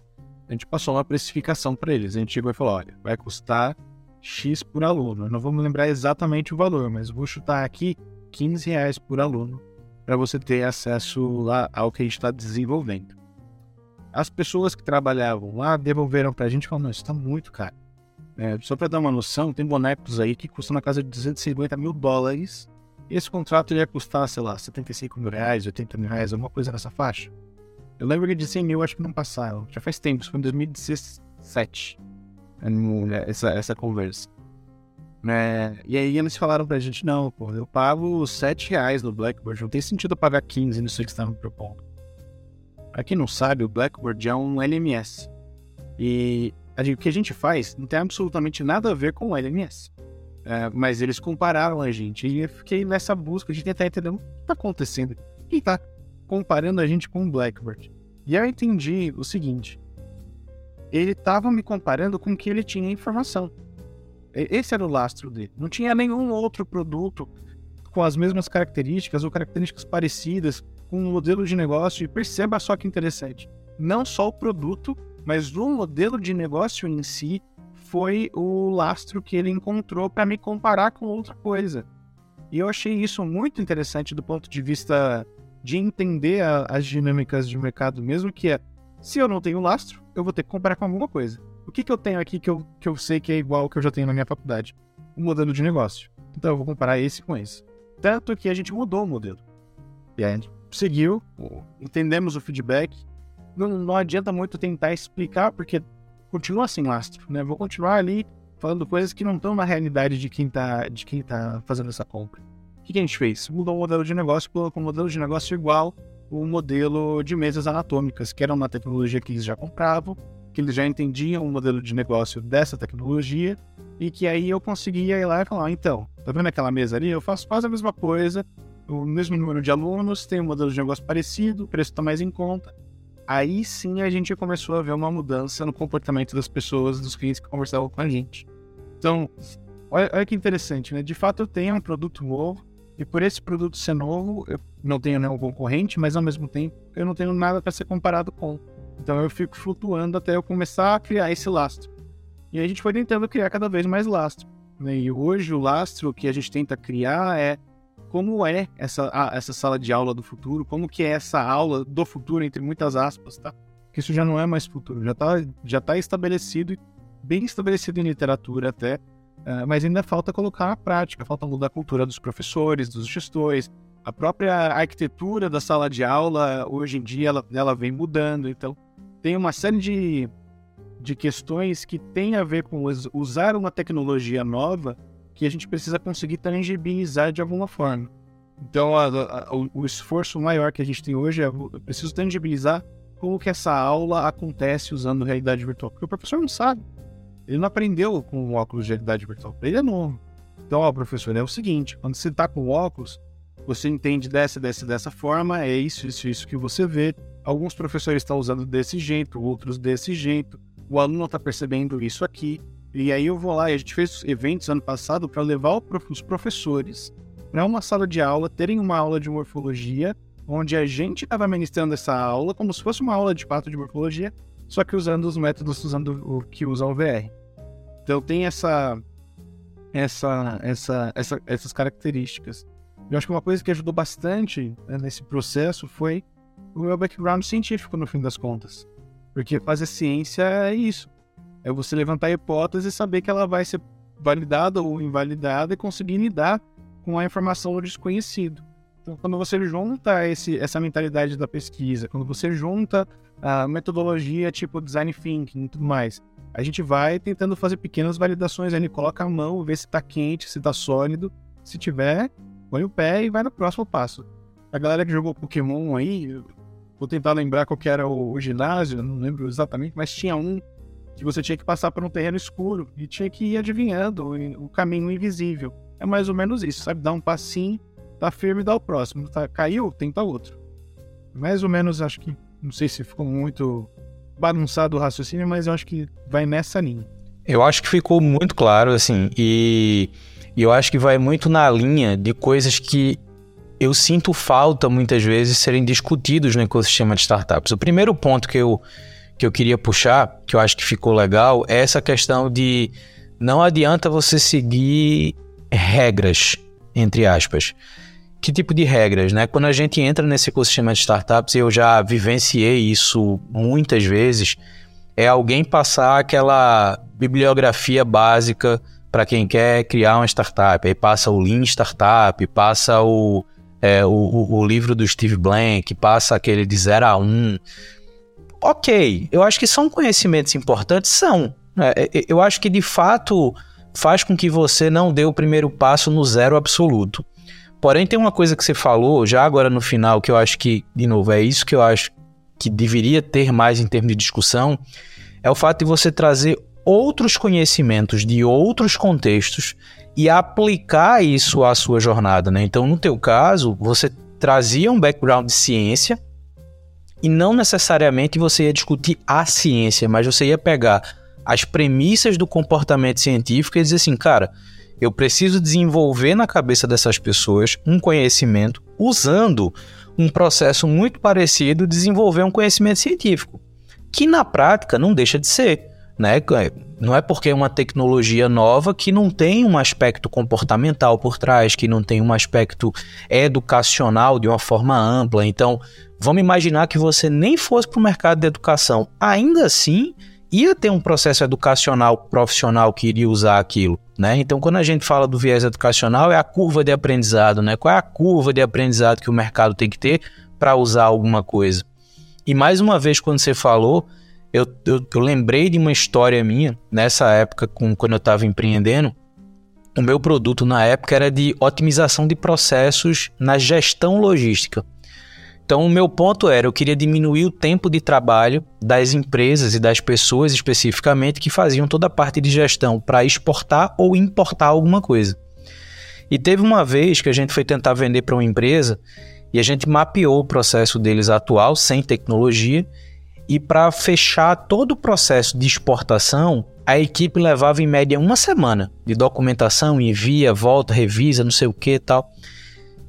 a gente passou uma precificação para eles. A gente chegou e falou: olha, vai custar X por aluno. Eu não me lembrar exatamente o valor, mas vou chutar aqui 15 reais por aluno para você ter acesso lá ao que a gente está desenvolvendo. As pessoas que trabalhavam lá devolveram para a gente e falaram, não, isso está muito caro. É, só para dar uma noção, tem bonecos aí que custam na casa de 250 mil dólares. Esse contrato ia custar, sei lá, 75 mil reais, 80 mil reais, alguma coisa nessa faixa. Eu lembro que de 100 mil acho que não passaram. Já faz tempo, isso foi em 2017. Essa, essa conversa. Né? E aí eles falaram pra gente, não, pô, eu pago 7 reais no Blackboard, não tem sentido eu pagar 15 nisso que tá me propondo. Pra quem não sabe, o Blackboard é um LMS. E o que a gente faz não tem absolutamente nada a ver com o LMS. É, mas eles compararam a gente. E eu fiquei nessa busca de tentar entender o que está acontecendo. Quem está comparando a gente com o Blackboard? E eu entendi o seguinte: ele estava me comparando com o que ele tinha informação. Esse era o lastro dele. Não tinha nenhum outro produto com as mesmas características ou características parecidas com um modelo de negócio. E perceba só que interessante: não só o produto, mas o modelo de negócio em si foi o lastro que ele encontrou para me comparar com outra coisa. E eu achei isso muito interessante do ponto de vista de entender a, as dinâmicas de mercado mesmo, que é, se eu não tenho lastro, eu vou ter que comparar com alguma coisa. O que, que eu tenho aqui que eu, que eu sei que é igual ao que eu já tenho na minha faculdade? O modelo de negócio. Então eu vou comparar esse com esse. Tanto que a gente mudou o modelo. E a gente seguiu, entendemos o feedback. Não, não adianta muito tentar explicar, porque continua sem lastro, né? Vou continuar ali falando coisas que não estão na realidade de quem está de quem tá fazendo essa compra. O que, que a gente fez? Mudou o modelo de negócio, colocou um modelo de negócio igual o modelo de mesas anatômicas, que era uma tecnologia que eles já compravam, que eles já entendiam o modelo de negócio dessa tecnologia, e que aí eu conseguia ir lá e falar, então, tá vendo aquela mesa ali? Eu faço quase a mesma coisa, o mesmo número de alunos, tem um modelo de negócio parecido, o preço está mais em conta, aí sim a gente começou a ver uma mudança no comportamento das pessoas, dos clientes que conversavam com a gente. Então, olha, olha que interessante, né? De fato, eu tenho um produto novo, e por esse produto ser novo, eu não tenho nenhum concorrente, mas ao mesmo tempo eu não tenho nada para ser comparado com. Então eu fico flutuando até eu começar a criar esse lastro. E a gente foi tentando criar cada vez mais lastro. Né? E hoje o lastro que a gente tenta criar é como é essa, ah, essa sala de aula do futuro, como que é essa aula do futuro, entre muitas aspas, tá? Que isso já não é mais futuro, já está já tá estabelecido, bem estabelecido em literatura até, uh, mas ainda falta colocar na prática, falta mudar a cultura dos professores, dos gestores, a própria arquitetura da sala de aula, hoje em dia, ela, ela vem mudando, então tem uma série de, de questões que tem a ver com usar uma tecnologia nova que a gente precisa conseguir tangibilizar de alguma forma. Então, a, a, o, o, esforço maior que a gente tem hoje é eu preciso tangibilizar como que essa aula acontece usando realidade virtual. Porque o professor não sabe. Ele não aprendeu com o óculos de realidade virtual. Ele é novo. Então, ó, professor, é o seguinte: quando você está com o óculos, você entende dessa, dessa, dessa forma, é isso, isso, isso que você vê. Alguns professores estão usando desse jeito, outros desse jeito. O aluno está percebendo isso aqui. E aí eu vou lá, e a gente fez eventos ano passado para levar os professores para uma sala de aula, terem uma aula de morfologia, onde a gente estava ministrando essa aula como se fosse uma aula de fato de morfologia, só que usando os métodos usando o que usa o VR. Então tem essa, essa, essa, essa essas características. Eu acho que uma coisa que ajudou bastante né, nesse processo foi o meu background científico, no fim das contas. Porque fazer ciência é isso. É você levantar a hipótese e saber que ela vai ser validada ou invalidada e conseguir lidar com a informação do desconhecido. Então, quando você junta esse, essa mentalidade da pesquisa, quando você junta a metodologia tipo design thinking e tudo mais, a gente vai tentando fazer pequenas validações ali, coloca a mão, vê se está quente, se está sólido. Se tiver, põe o pé e vai no próximo passo. A galera que jogou Pokémon aí, vou tentar lembrar qual que era o, o ginásio, não lembro exatamente, mas tinha um que você tinha que passar por um terreno escuro e tinha que ir adivinhando o caminho invisível. É mais ou menos isso, sabe? Dá um passinho, tá firme, dá o próximo. Tá, caiu, tenta outro. Mais ou menos, acho que, não sei se ficou muito bagunçado o raciocínio, mas eu acho que vai nessa linha. Eu acho que ficou muito claro, assim, e, e eu acho que vai muito na linha de coisas que eu sinto falta muitas vezes serem discutidos no ecossistema de startups. O primeiro ponto que eu que eu queria puxar, que eu acho que ficou legal, é essa questão de não adianta você seguir regras, entre aspas. Que tipo de regras, né? Quando a gente entra nesse ecossistema de startups, eu já vivenciei isso muitas vezes, é alguém passar aquela bibliografia básica para quem quer criar uma startup. Aí passa o Lean Startup, passa o, é, o, o, livro do Steve Blank, passa aquele de 0 a 1. Um. Ok, eu acho que são conhecimentos importantes, são. É, é, eu acho que de fato faz com que você não dê o primeiro passo no zero absoluto. Porém, tem uma coisa que você falou já agora no final que eu acho que, de novo, é isso que eu acho que deveria ter mais em termos de discussão, é o fato de você trazer outros conhecimentos de outros contextos e aplicar isso à sua jornada, né? Então, no teu caso, você trazia um background de ciência e não necessariamente você ia discutir a ciência, mas você ia pegar as premissas do comportamento científico e dizer assim, cara, eu preciso desenvolver na cabeça dessas pessoas um conhecimento usando um processo muito parecido desenvolver um conhecimento científico, que na prática não deixa de ser. Né? Não é porque é uma tecnologia nova que não tem um aspecto comportamental por trás, que não tem um aspecto educacional de uma forma ampla. Então, vamos imaginar que você nem fosse para o mercado de educação. Ainda assim, ia ter um processo educacional profissional que iria usar aquilo, né? Então, quando a gente fala do viés educacional, é a curva de aprendizado, né? Qual é a curva de aprendizado que o mercado tem que ter para usar alguma coisa? E mais uma vez, quando você falou, eu, eu, eu lembrei de uma história minha, nessa época, com, quando eu estava empreendendo. O meu produto na época era de otimização de processos na gestão logística. Então, o meu ponto era: eu queria diminuir o tempo de trabalho das empresas e das pessoas especificamente que faziam toda a parte de gestão para exportar ou importar alguma coisa. E teve uma vez que a gente foi tentar vender para uma empresa e a gente mapeou o processo deles atual, sem tecnologia, e para fechar todo o processo de exportação, a equipe levava em média uma semana de documentação, envia, volta, revisa, não sei o que tal.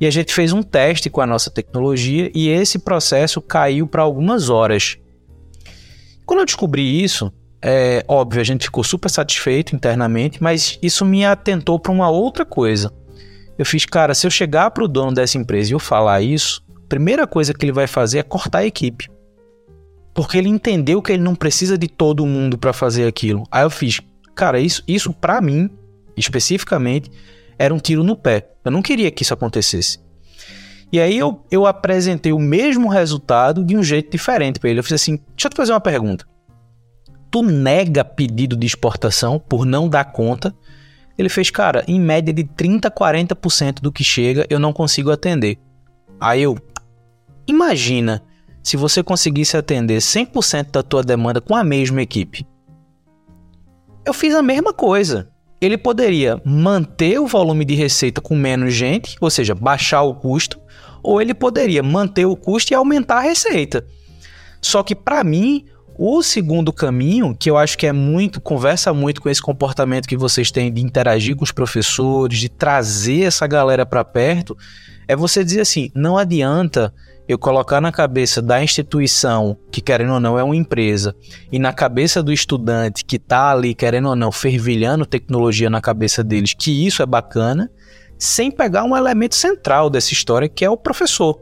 E a gente fez um teste com a nossa tecnologia e esse processo caiu para algumas horas. Quando eu descobri isso, é óbvio, a gente ficou super satisfeito internamente, mas isso me atentou para uma outra coisa. Eu fiz, cara, se eu chegar para o dono dessa empresa e eu falar isso, a primeira coisa que ele vai fazer é cortar a equipe. Porque ele entendeu que ele não precisa de todo mundo para fazer aquilo. Aí eu fiz, cara, isso, isso para mim, especificamente, era um tiro no pé. Eu não queria que isso acontecesse. E aí eu, eu apresentei o mesmo resultado de um jeito diferente para ele. Eu fiz assim: deixa eu te fazer uma pergunta. Tu nega pedido de exportação por não dar conta? Ele fez, cara, em média de 30 a 40% do que chega eu não consigo atender. Aí eu, imagina se você conseguisse atender 100% da tua demanda com a mesma equipe. Eu fiz a mesma coisa ele poderia manter o volume de receita com menos gente, ou seja, baixar o custo, ou ele poderia manter o custo e aumentar a receita. Só que para mim, o segundo caminho, que eu acho que é muito, conversa muito com esse comportamento que vocês têm de interagir com os professores, de trazer essa galera para perto, é você dizer assim: não adianta eu colocar na cabeça da instituição, que querendo ou não é uma empresa, e na cabeça do estudante que está ali, querendo ou não, fervilhando tecnologia na cabeça deles, que isso é bacana, sem pegar um elemento central dessa história, que é o professor.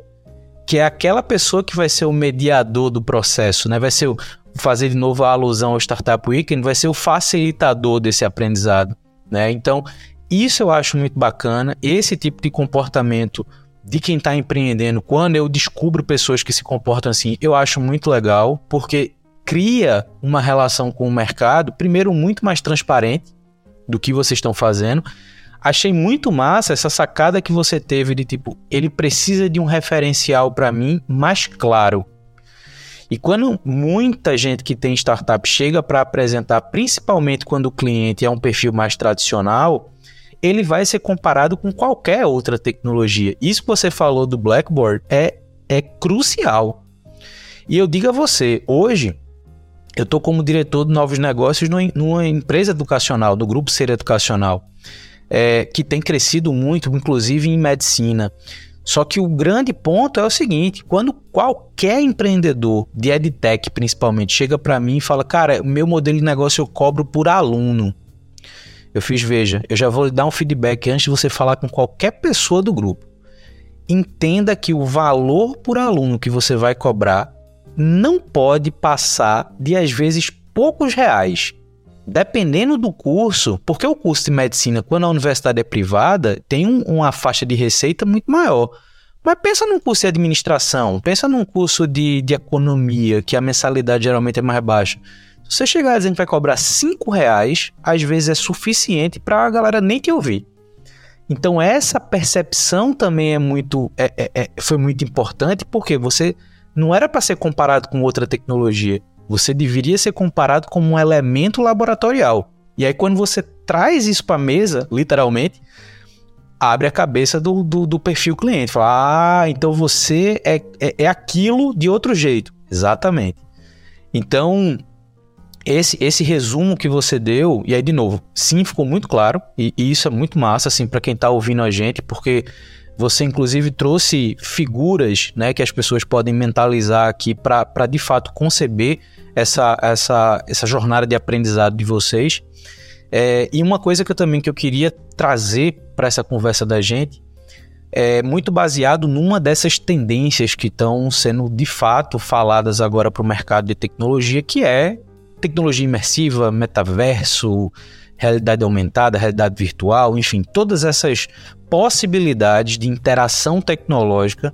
Que é aquela pessoa que vai ser o mediador do processo, né? Vai ser o, fazer de novo a alusão ao Startup Weekend, vai ser o facilitador desse aprendizado, né? Então, isso eu acho muito bacana, esse tipo de comportamento de quem está empreendendo, quando eu descubro pessoas que se comportam assim, eu acho muito legal, porque cria uma relação com o mercado, primeiro, muito mais transparente do que vocês estão fazendo. Achei muito massa essa sacada que você teve de tipo, ele precisa de um referencial para mim mais claro. E quando muita gente que tem startup chega para apresentar, principalmente quando o cliente é um perfil mais tradicional, ele vai ser comparado com qualquer outra tecnologia. Isso que você falou do Blackboard é, é crucial. E eu digo a você, hoje eu estou como diretor de novos negócios numa empresa educacional, do Grupo Ser Educacional, é, que tem crescido muito, inclusive em medicina. Só que o grande ponto é o seguinte: quando qualquer empreendedor de edtech, principalmente, chega para mim e fala, cara, meu modelo de negócio eu cobro por aluno. Eu fiz, veja, eu já vou lhe dar um feedback antes de você falar com qualquer pessoa do grupo. Entenda que o valor por aluno que você vai cobrar não pode passar de às vezes poucos reais. Dependendo do curso, porque o curso de medicina, quando a universidade é privada, tem um, uma faixa de receita muito maior. Mas pensa num curso de administração, pensa num curso de, de economia, que a mensalidade geralmente é mais baixa. Você chegar dizendo que vai cobrar 5 reais, às vezes é suficiente para a galera nem te ouvir. Então essa percepção também é muito, é, é, é foi muito importante, porque você não era para ser comparado com outra tecnologia. Você deveria ser comparado como um elemento laboratorial. E aí, quando você traz isso para a mesa, literalmente, abre a cabeça do, do, do, perfil cliente. Fala, ah, então você é, é, é aquilo de outro jeito. Exatamente. Então, esse, esse resumo que você deu, e aí de novo, sim, ficou muito claro, e, e isso é muito massa, assim, para quem está ouvindo a gente, porque você inclusive trouxe figuras, né, que as pessoas podem mentalizar aqui para de fato conceber essa, essa, essa jornada de aprendizado de vocês. É, e uma coisa que eu também que eu queria trazer para essa conversa da gente é muito baseado numa dessas tendências que estão sendo de fato faladas agora para o mercado de tecnologia, que é tecnologia imersiva, metaverso, realidade aumentada, realidade virtual, enfim, todas essas possibilidades de interação tecnológica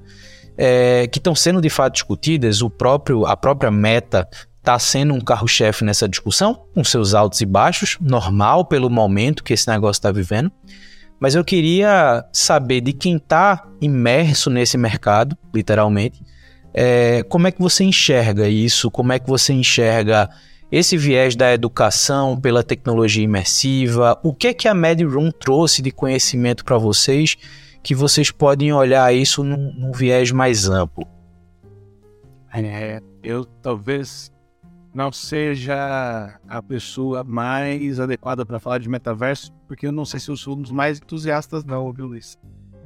é, que estão sendo de fato discutidas. O próprio, a própria Meta está sendo um carro-chefe nessa discussão, com seus altos e baixos, normal pelo momento que esse negócio está vivendo. Mas eu queria saber de quem está imerso nesse mercado, literalmente, é, como é que você enxerga isso? Como é que você enxerga esse viés da educação pela tecnologia imersiva? O que é que a MedRoom trouxe de conhecimento para vocês que vocês podem olhar isso num, num viés mais amplo? É, eu talvez não seja a pessoa mais adequada para falar de metaverso, porque eu não sei se eu sou um dos mais entusiastas, não, viu, Luiz?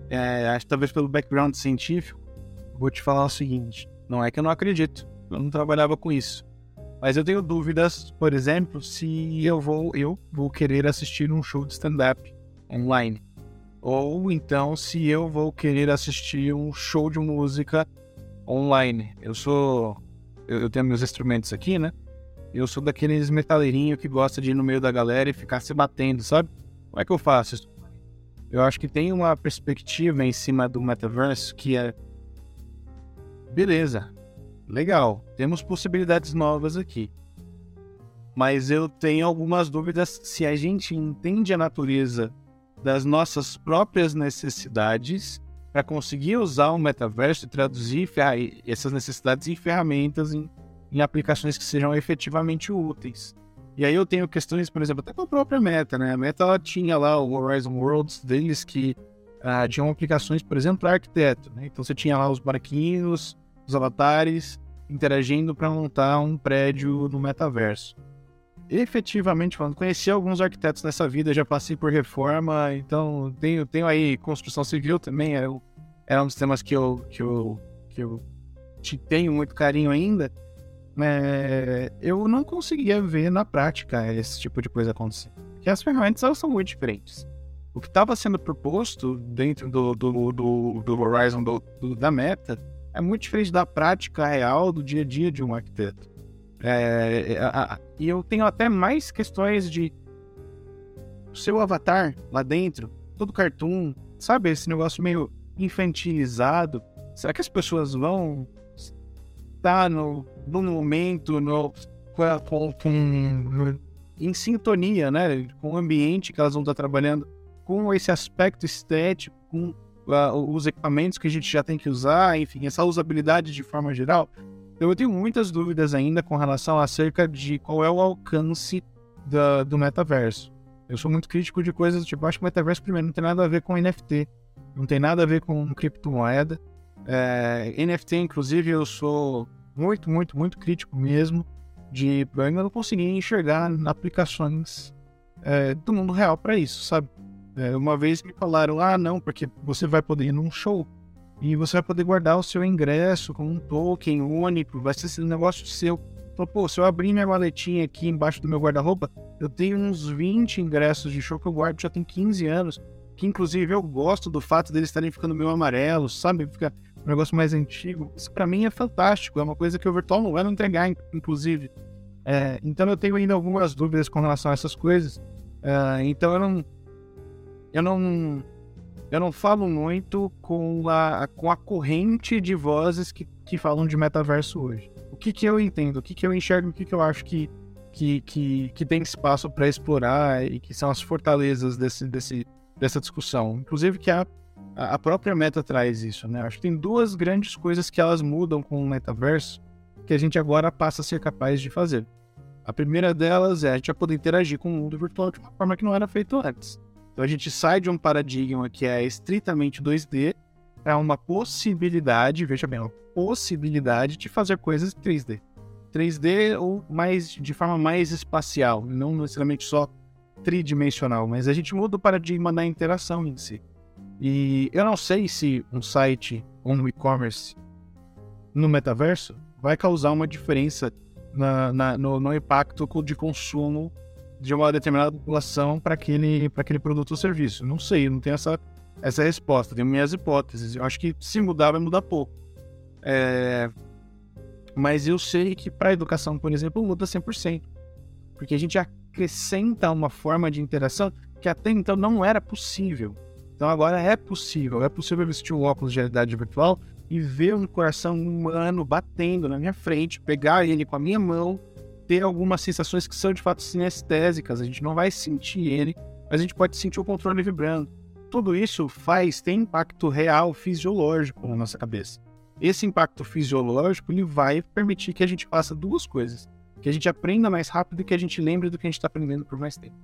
É, acho que talvez pelo background científico, vou te falar o seguinte: não é que eu não acredito, eu não trabalhava com isso. Mas eu tenho dúvidas, por exemplo, se eu vou, eu vou querer assistir um show de stand-up online. Ou então se eu vou querer assistir um show de música online. Eu sou eu, eu tenho meus instrumentos aqui, né? Eu sou daqueles metaleirinhos que gosta de ir no meio da galera e ficar se batendo, sabe? Como é que eu faço isso? Eu acho que tem uma perspectiva em cima do metaverso que é. Beleza, legal, temos possibilidades novas aqui. Mas eu tenho algumas dúvidas se a gente entende a natureza das nossas próprias necessidades para conseguir usar o metaverso e traduzir essas necessidades em ferramentas, em, em, aplicações que sejam efetivamente úteis. E aí eu tenho questões, por exemplo, até com a própria Meta, né? A Meta tinha lá o Horizon Worlds deles que uh, tinham aplicações, por exemplo, para arquiteto, né? Então você tinha lá os barquinhos, os avatares interagindo para montar um prédio no metaverso. Efetivamente falando, conheci alguns arquitetos nessa vida, já passei por reforma, então tenho, tenho aí construção civil também, é, é um dos temas que eu, que eu, que eu te tenho muito carinho ainda. É, eu não conseguia ver na prática esse tipo de coisa acontecer. Porque as ferramentas elas são muito diferentes. O que estava sendo proposto dentro do, do, do, do Horizon do, do, da Meta é muito diferente da prática real do dia a dia de um arquiteto. É, é a, a, e eu tenho até mais questões de seu avatar lá dentro, todo cartoon, sabe? Esse negócio meio infantilizado. Será que as pessoas vão estar no, no momento, no, com, com, em sintonia, né? Com o ambiente que elas vão estar trabalhando, com esse aspecto estético, com os equipamentos que a gente já tem que usar, enfim, essa usabilidade de forma geral. Então, eu tenho muitas dúvidas ainda com relação acerca de qual é o alcance da, do metaverso. Eu sou muito crítico de coisas tipo, acho que o metaverso, primeiro, não tem nada a ver com NFT, não tem nada a ver com criptomoeda. É, NFT, inclusive, eu sou muito, muito, muito crítico mesmo de eu ainda não conseguir enxergar aplicações é, do mundo real para isso, sabe? É, uma vez me falaram, ah, não, porque você vai poder ir num show e você vai poder guardar o seu ingresso com um token único, vai ser esse negócio seu. Então, pô, se eu abrir minha maletinha aqui embaixo do meu guarda-roupa, eu tenho uns 20 ingressos de show que eu guardo já tem 15 anos. Que inclusive eu gosto do fato deles estarem ficando meio amarelos, sabe? Fica um negócio mais antigo. Isso para mim é fantástico, é uma coisa que o virtual não vai não entregar, inclusive. É, então eu tenho ainda algumas dúvidas com relação a essas coisas. É, então eu não. Eu não. Eu não falo muito com a, com a corrente de vozes que, que falam de metaverso hoje que, que eu entendo, o que, que eu enxergo, o que, que eu acho que, que, que, que tem espaço para explorar e que são as fortalezas desse, desse, dessa discussão. Inclusive que a, a própria meta traz isso, né? Acho que tem duas grandes coisas que elas mudam com o metaverso que a gente agora passa a ser capaz de fazer. A primeira delas é a gente poder interagir com o mundo virtual de uma forma que não era feito antes. Então a gente sai de um paradigma que é estritamente 2D para uma possibilidade, veja bem, uma possibilidade de fazer coisas em 3D. 3D ou mais de forma mais espacial, não necessariamente só tridimensional, mas a gente muda o paradigma da interação em si. E eu não sei se um site ou um e-commerce no metaverso vai causar uma diferença na, na, no, no, impacto de consumo de uma determinada população para aquele, aquele produto ou serviço. Não sei, não tenho essa, essa resposta, tenho minhas hipóteses. Eu acho que se mudar, vai mudar pouco. É... Mas eu sei que para a educação, por exemplo, muda 100%. Porque a gente acrescenta uma forma de interação que até então não era possível. Então agora é possível. É possível vestir um óculos de realidade virtual e ver um coração humano batendo na minha frente, pegar ele com a minha mão, ter algumas sensações que são de fato sinestésicas. A gente não vai sentir ele, mas a gente pode sentir o controle vibrando. Tudo isso faz, tem impacto real, fisiológico na nossa cabeça. Esse impacto fisiológico ele vai permitir que a gente faça duas coisas: que a gente aprenda mais rápido e que a gente lembre do que a gente está aprendendo por mais tempo.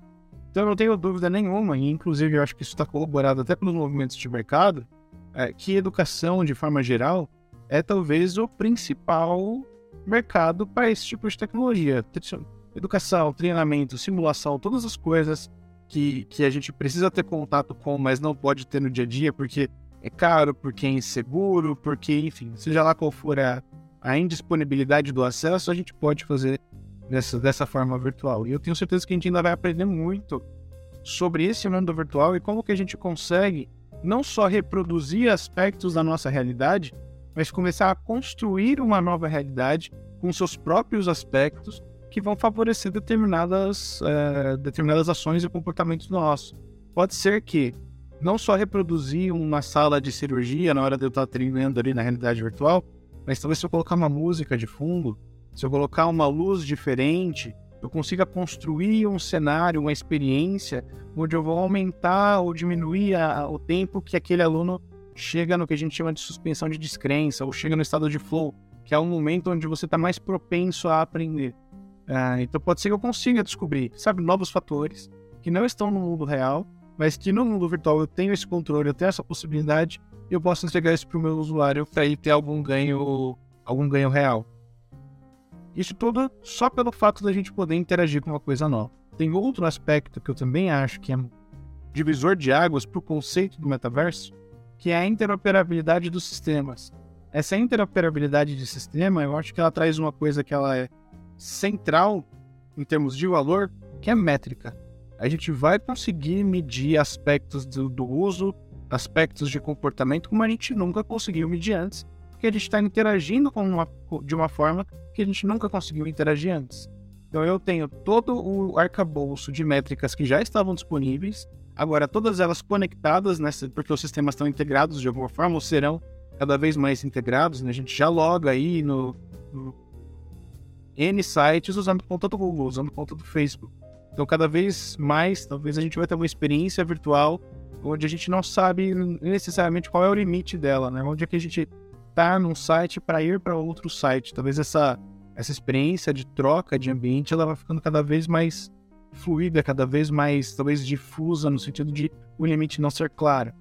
Então eu não tenho dúvida nenhuma, e inclusive eu acho que isso está corroborado até pelos movimentos de mercado, é, que educação, de forma geral, é talvez o principal mercado para esse tipo de tecnologia. Educação, treinamento, simulação, todas as coisas que, que a gente precisa ter contato com, mas não pode ter no dia a dia, porque é caro, porque é inseguro, porque, enfim, seja lá qual for a, a indisponibilidade do acesso, a gente pode fazer dessa, dessa forma virtual. E eu tenho certeza que a gente ainda vai aprender muito sobre esse mundo virtual e como que a gente consegue não só reproduzir aspectos da nossa realidade, mas começar a construir uma nova realidade com seus próprios aspectos que vão favorecer determinadas, uh, determinadas ações e comportamentos nossos. Pode ser que não só reproduzir uma sala de cirurgia na hora de eu estar treinando ali na realidade virtual, mas talvez se eu colocar uma música de fundo, se eu colocar uma luz diferente, eu consiga construir um cenário, uma experiência, onde eu vou aumentar ou diminuir a, o tempo que aquele aluno chega no que a gente chama de suspensão de descrença, ou chega no estado de flow, que é um momento onde você está mais propenso a aprender. Ah, então pode ser que eu consiga descobrir, sabe, novos fatores que não estão no mundo real, mas que no mundo virtual eu tenho esse controle, eu tenho essa possibilidade, e eu posso entregar isso para o meu usuário para ele ter algum ganho, algum ganho real. Isso tudo só pelo fato da gente poder interagir com uma coisa nova. Tem outro aspecto que eu também acho que é divisor de águas para o conceito do metaverso, que é a interoperabilidade dos sistemas. Essa interoperabilidade de sistema, eu acho que ela traz uma coisa que ela é central em termos de valor, que é métrica a gente vai conseguir medir aspectos do, do uso, aspectos de comportamento, como a gente nunca conseguiu medir antes, porque a gente está interagindo com uma, de uma forma que a gente nunca conseguiu interagir antes. Então eu tenho todo o arcabouço de métricas que já estavam disponíveis, agora todas elas conectadas, nessa, porque os sistemas estão integrados de alguma forma, ou serão cada vez mais integrados, né? a gente já loga aí no, no N sites usando conta do Google, usando conta do Facebook. Então, cada vez mais, talvez a gente vai ter uma experiência virtual onde a gente não sabe necessariamente qual é o limite dela, né? Onde é que a gente tá num site para ir para outro site. Talvez essa essa experiência de troca de ambiente ela vai ficando cada vez mais fluida, cada vez mais talvez difusa no sentido de o limite não ser claro.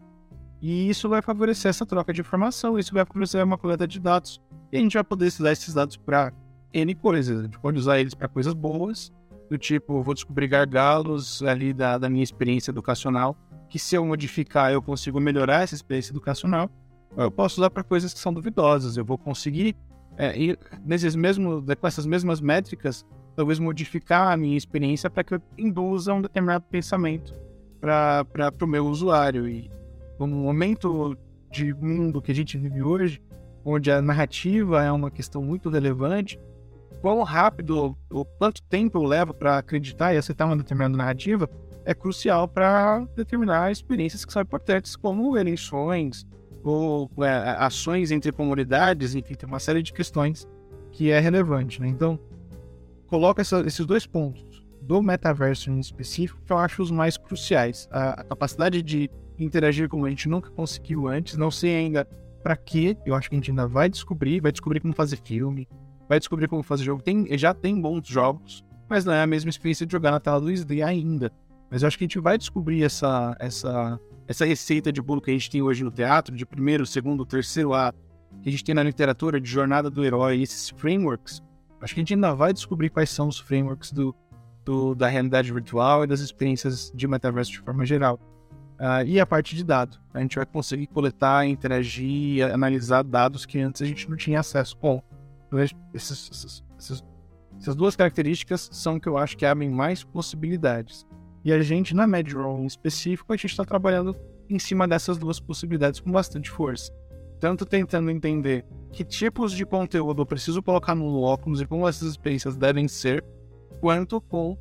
E isso vai favorecer essa troca de informação, isso vai favorecer uma coleta de dados. E a gente vai poder usar esses dados para N coisas. A gente pode usar eles para coisas boas do tipo, vou descobrir gargalos ali da, da minha experiência educacional, que se eu modificar eu consigo melhorar essa experiência educacional, eu posso usar para coisas que são duvidosas. Eu vou conseguir é, e nesses mesmos, com essas mesmas métricas, talvez modificar a minha experiência para que eu induza um determinado pensamento para o meu usuário. E no momento de mundo que a gente vive hoje, onde a narrativa é uma questão muito relevante, quão rápido ou quanto tempo eu levo para acreditar e aceitar uma determinada narrativa é crucial para determinar experiências que são importantes, como eleições ou é, ações entre comunidades, enfim, tem uma série de questões que é relevante. Né? Então, coloca essa, esses dois pontos do metaverso em específico que eu acho os mais cruciais. A, a capacidade de interagir como a gente nunca conseguiu antes, não sei ainda para quê, eu acho que a gente ainda vai descobrir, vai descobrir como fazer filme, vai descobrir como fazer jogo. Tem, já tem bons jogos, mas não é a mesma experiência de jogar na tela do 2D ainda. Mas eu acho que a gente vai descobrir essa, essa, essa receita de bolo que a gente tem hoje no teatro, de primeiro, segundo, terceiro ato, que a gente tem na literatura, de jornada do herói, esses frameworks. Acho que a gente ainda vai descobrir quais são os frameworks do, do da realidade virtual e das experiências de metaverso de forma geral. Uh, e a parte de dado. A gente vai conseguir coletar, interagir, analisar dados que antes a gente não tinha acesso. Bom, esses, esses, esses, essas duas características são que eu acho que abrem mais possibilidades. E a gente, na MedRoll em específico, a gente está trabalhando em cima dessas duas possibilidades com bastante força. Tanto tentando entender que tipos de conteúdo eu preciso colocar no óculos e como essas experiências devem ser, quanto com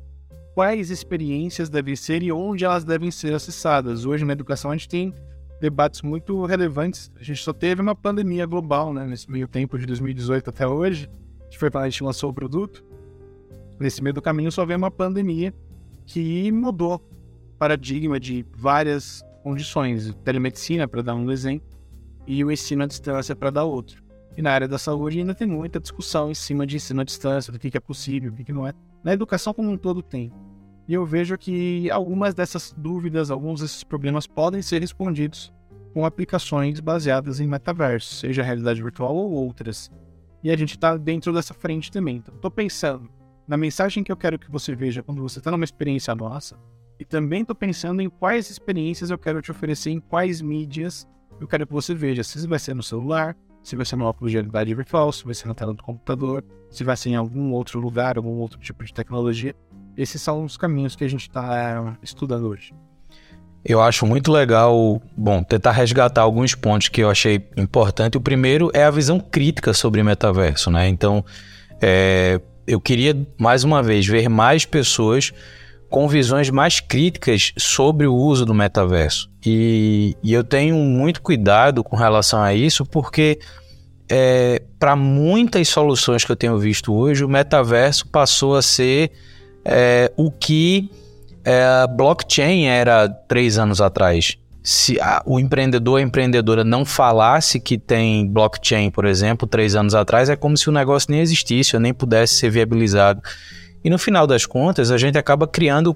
quais experiências devem ser e onde elas devem ser acessadas. Hoje, na educação, a gente tem debates muito relevantes. A gente só teve uma pandemia global, né? Nesse meio tempo, de 2018 até hoje. A gente foi para a gente lançou o produto. Nesse meio do caminho só veio uma pandemia que mudou o paradigma de várias condições. Telemedicina, para dar um exemplo, e o ensino à distância, para dar outro. E na área da saúde ainda tem muita discussão em cima de ensino à distância, do que é possível, o que não é. Na educação como um todo tem. E eu vejo que algumas dessas dúvidas, alguns desses problemas podem ser respondidos com aplicações baseadas em metaverso, seja realidade virtual ou outras. E a gente está dentro dessa frente também. Então, estou pensando na mensagem que eu quero que você veja quando você está numa experiência nossa, e também estou pensando em quais experiências eu quero te oferecer, em quais mídias eu quero que você veja. Se vai ser no celular, se vai ser no óculos de realidade virtual, se vai ser na tela do computador, se vai ser em algum outro lugar, algum outro tipo de tecnologia. Esses são os caminhos que a gente está é, estudando hoje. Eu acho muito legal, bom, tentar resgatar alguns pontos que eu achei importante. O primeiro é a visão crítica sobre metaverso, né? Então, é, eu queria mais uma vez ver mais pessoas com visões mais críticas sobre o uso do metaverso. E, e eu tenho muito cuidado com relação a isso, porque é, para muitas soluções que eu tenho visto hoje, o metaverso passou a ser é, o que é, blockchain era três anos atrás. Se a, o empreendedor, a empreendedora não falasse que tem blockchain, por exemplo, três anos atrás, é como se o negócio nem existisse ou nem pudesse ser viabilizado. E no final das contas, a gente acaba criando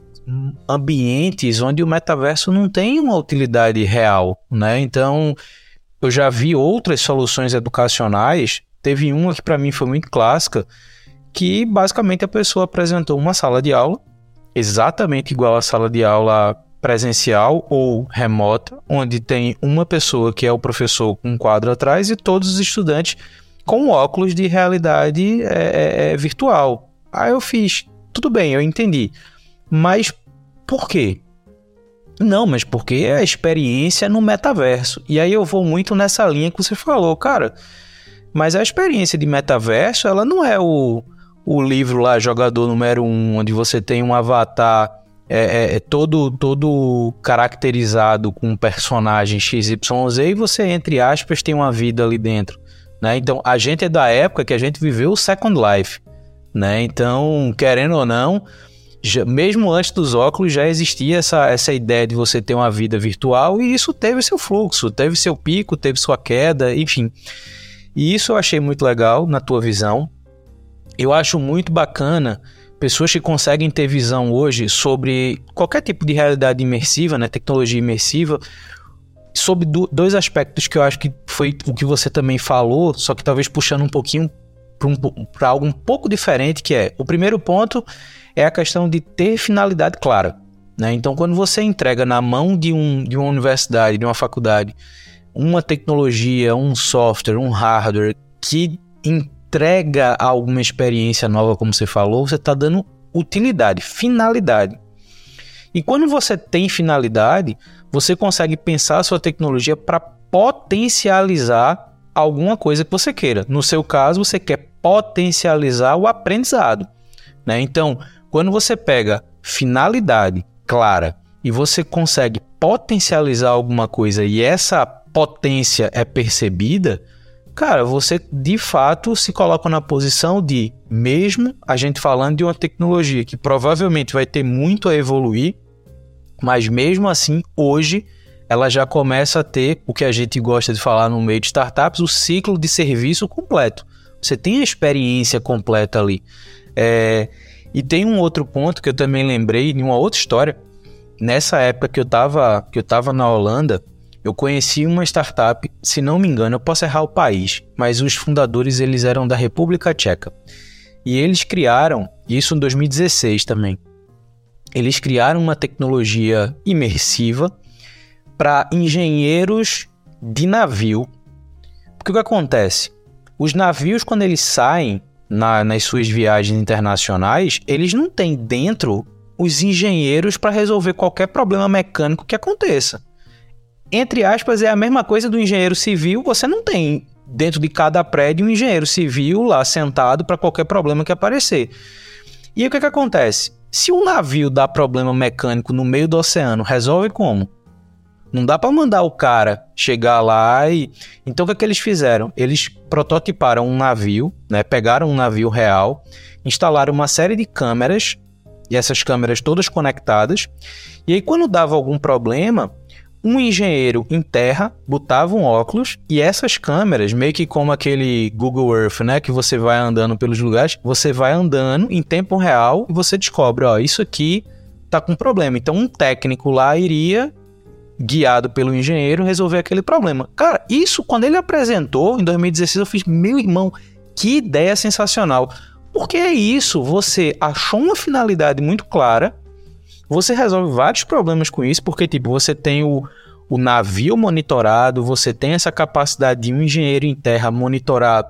ambientes onde o metaverso não tem uma utilidade real, né? Então, eu já vi outras soluções educacionais. Teve uma que para mim foi muito clássica, que basicamente a pessoa apresentou uma sala de aula, exatamente igual à sala de aula presencial ou remota, onde tem uma pessoa que é o professor com um quadro atrás e todos os estudantes com óculos de realidade é, é, virtual. Aí eu fiz, tudo bem, eu entendi. Mas por quê? Não, mas porque é a experiência no metaverso. E aí eu vou muito nessa linha que você falou, cara. Mas a experiência de metaverso, ela não é o, o livro lá, Jogador Número 1, um, onde você tem um avatar é, é, é, todo, todo caracterizado com um personagem XYZ e você, entre aspas, tem uma vida ali dentro. Né? Então, a gente é da época que a gente viveu o Second Life. Né? Então, querendo ou não, já, mesmo antes dos óculos já existia essa, essa ideia de você ter uma vida virtual e isso teve seu fluxo, teve seu pico, teve sua queda, enfim. E isso eu achei muito legal na tua visão. Eu acho muito bacana pessoas que conseguem ter visão hoje sobre qualquer tipo de realidade imersiva, né, tecnologia imersiva, sobre do, dois aspectos que eu acho que foi o que você também falou, só que talvez puxando um pouquinho para algo um pouco diferente, que é o primeiro ponto é a questão de ter finalidade clara. Né? Então, quando você entrega na mão de, um, de uma universidade, de uma faculdade, uma tecnologia, um software, um hardware que entrega alguma experiência nova, como você falou, você está dando utilidade, finalidade. E quando você tem finalidade, você consegue pensar a sua tecnologia para potencializar alguma coisa que você queira. No seu caso, você quer potencializar o aprendizado. Né? Então, quando você pega finalidade clara e você consegue potencializar alguma coisa e essa potência é percebida, cara, você de fato se coloca na posição de, mesmo a gente falando de uma tecnologia que provavelmente vai ter muito a evoluir, mas mesmo assim, hoje, ela já começa a ter o que a gente gosta de falar no meio de startups, o ciclo de serviço completo. Você tem a experiência completa ali. É... E tem um outro ponto que eu também lembrei de uma outra história. Nessa época que eu estava que eu tava na Holanda, eu conheci uma startup, se não me engano, eu posso errar o país, mas os fundadores eles eram da República Tcheca. E eles criaram, isso em 2016 também. Eles criaram uma tecnologia imersiva para engenheiros de navio. Porque o que acontece? Os navios, quando eles saem na, nas suas viagens internacionais, eles não têm dentro os engenheiros para resolver qualquer problema mecânico que aconteça. Entre aspas, é a mesma coisa do engenheiro civil, você não tem dentro de cada prédio um engenheiro civil lá sentado para qualquer problema que aparecer. E aí, o que, que acontece? Se um navio dá problema mecânico no meio do oceano, resolve como? Não dá para mandar o cara chegar lá e. Então o que, é que eles fizeram? Eles prototiparam um navio, né? Pegaram um navio real, instalaram uma série de câmeras, e essas câmeras todas conectadas. E aí, quando dava algum problema, um engenheiro em terra botava um óculos e essas câmeras, meio que como aquele Google Earth, né, que você vai andando pelos lugares, você vai andando em tempo real e você descobre, ó, isso aqui tá com problema. Então um técnico lá iria guiado pelo engenheiro, resolver aquele problema. Cara, isso quando ele apresentou em 2016, eu fiz, meu irmão, que ideia sensacional. Porque é isso, você achou uma finalidade muito clara, você resolve vários problemas com isso, porque tipo, você tem o, o navio monitorado, você tem essa capacidade de um engenheiro em terra monitorar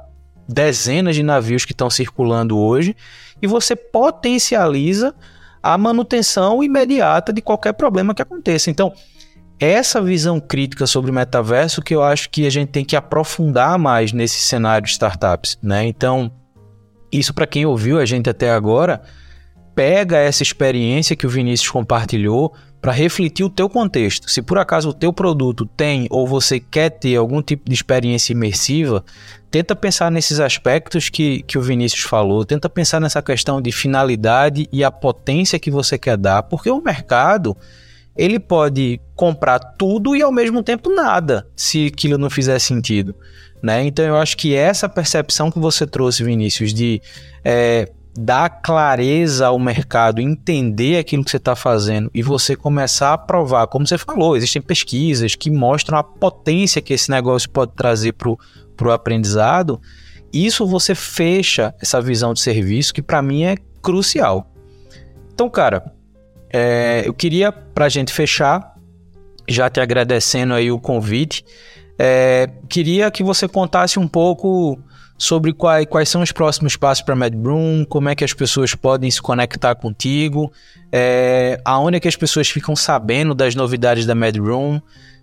dezenas de navios que estão circulando hoje, e você potencializa a manutenção imediata de qualquer problema que aconteça. Então, essa visão crítica sobre o metaverso que eu acho que a gente tem que aprofundar mais nesse cenário de startups, né? Então, isso para quem ouviu a gente até agora, pega essa experiência que o Vinícius compartilhou para refletir o teu contexto. Se por acaso o teu produto tem ou você quer ter algum tipo de experiência imersiva, tenta pensar nesses aspectos que, que o Vinícius falou, tenta pensar nessa questão de finalidade e a potência que você quer dar, porque o mercado ele pode comprar tudo e ao mesmo tempo nada, se aquilo não fizer sentido. Né? Então eu acho que essa percepção que você trouxe, Vinícius, de é, dar clareza ao mercado, entender aquilo que você está fazendo e você começar a provar, como você falou, existem pesquisas que mostram a potência que esse negócio pode trazer para o aprendizado. Isso você fecha essa visão de serviço que para mim é crucial. Então, cara, é, eu queria, para a gente fechar, já te agradecendo aí o convite, é, queria que você contasse um pouco sobre quais, quais são os próximos passos para a MedRoom, como é que as pessoas podem se conectar contigo, é, aonde é que as pessoas ficam sabendo das novidades da MedRoom,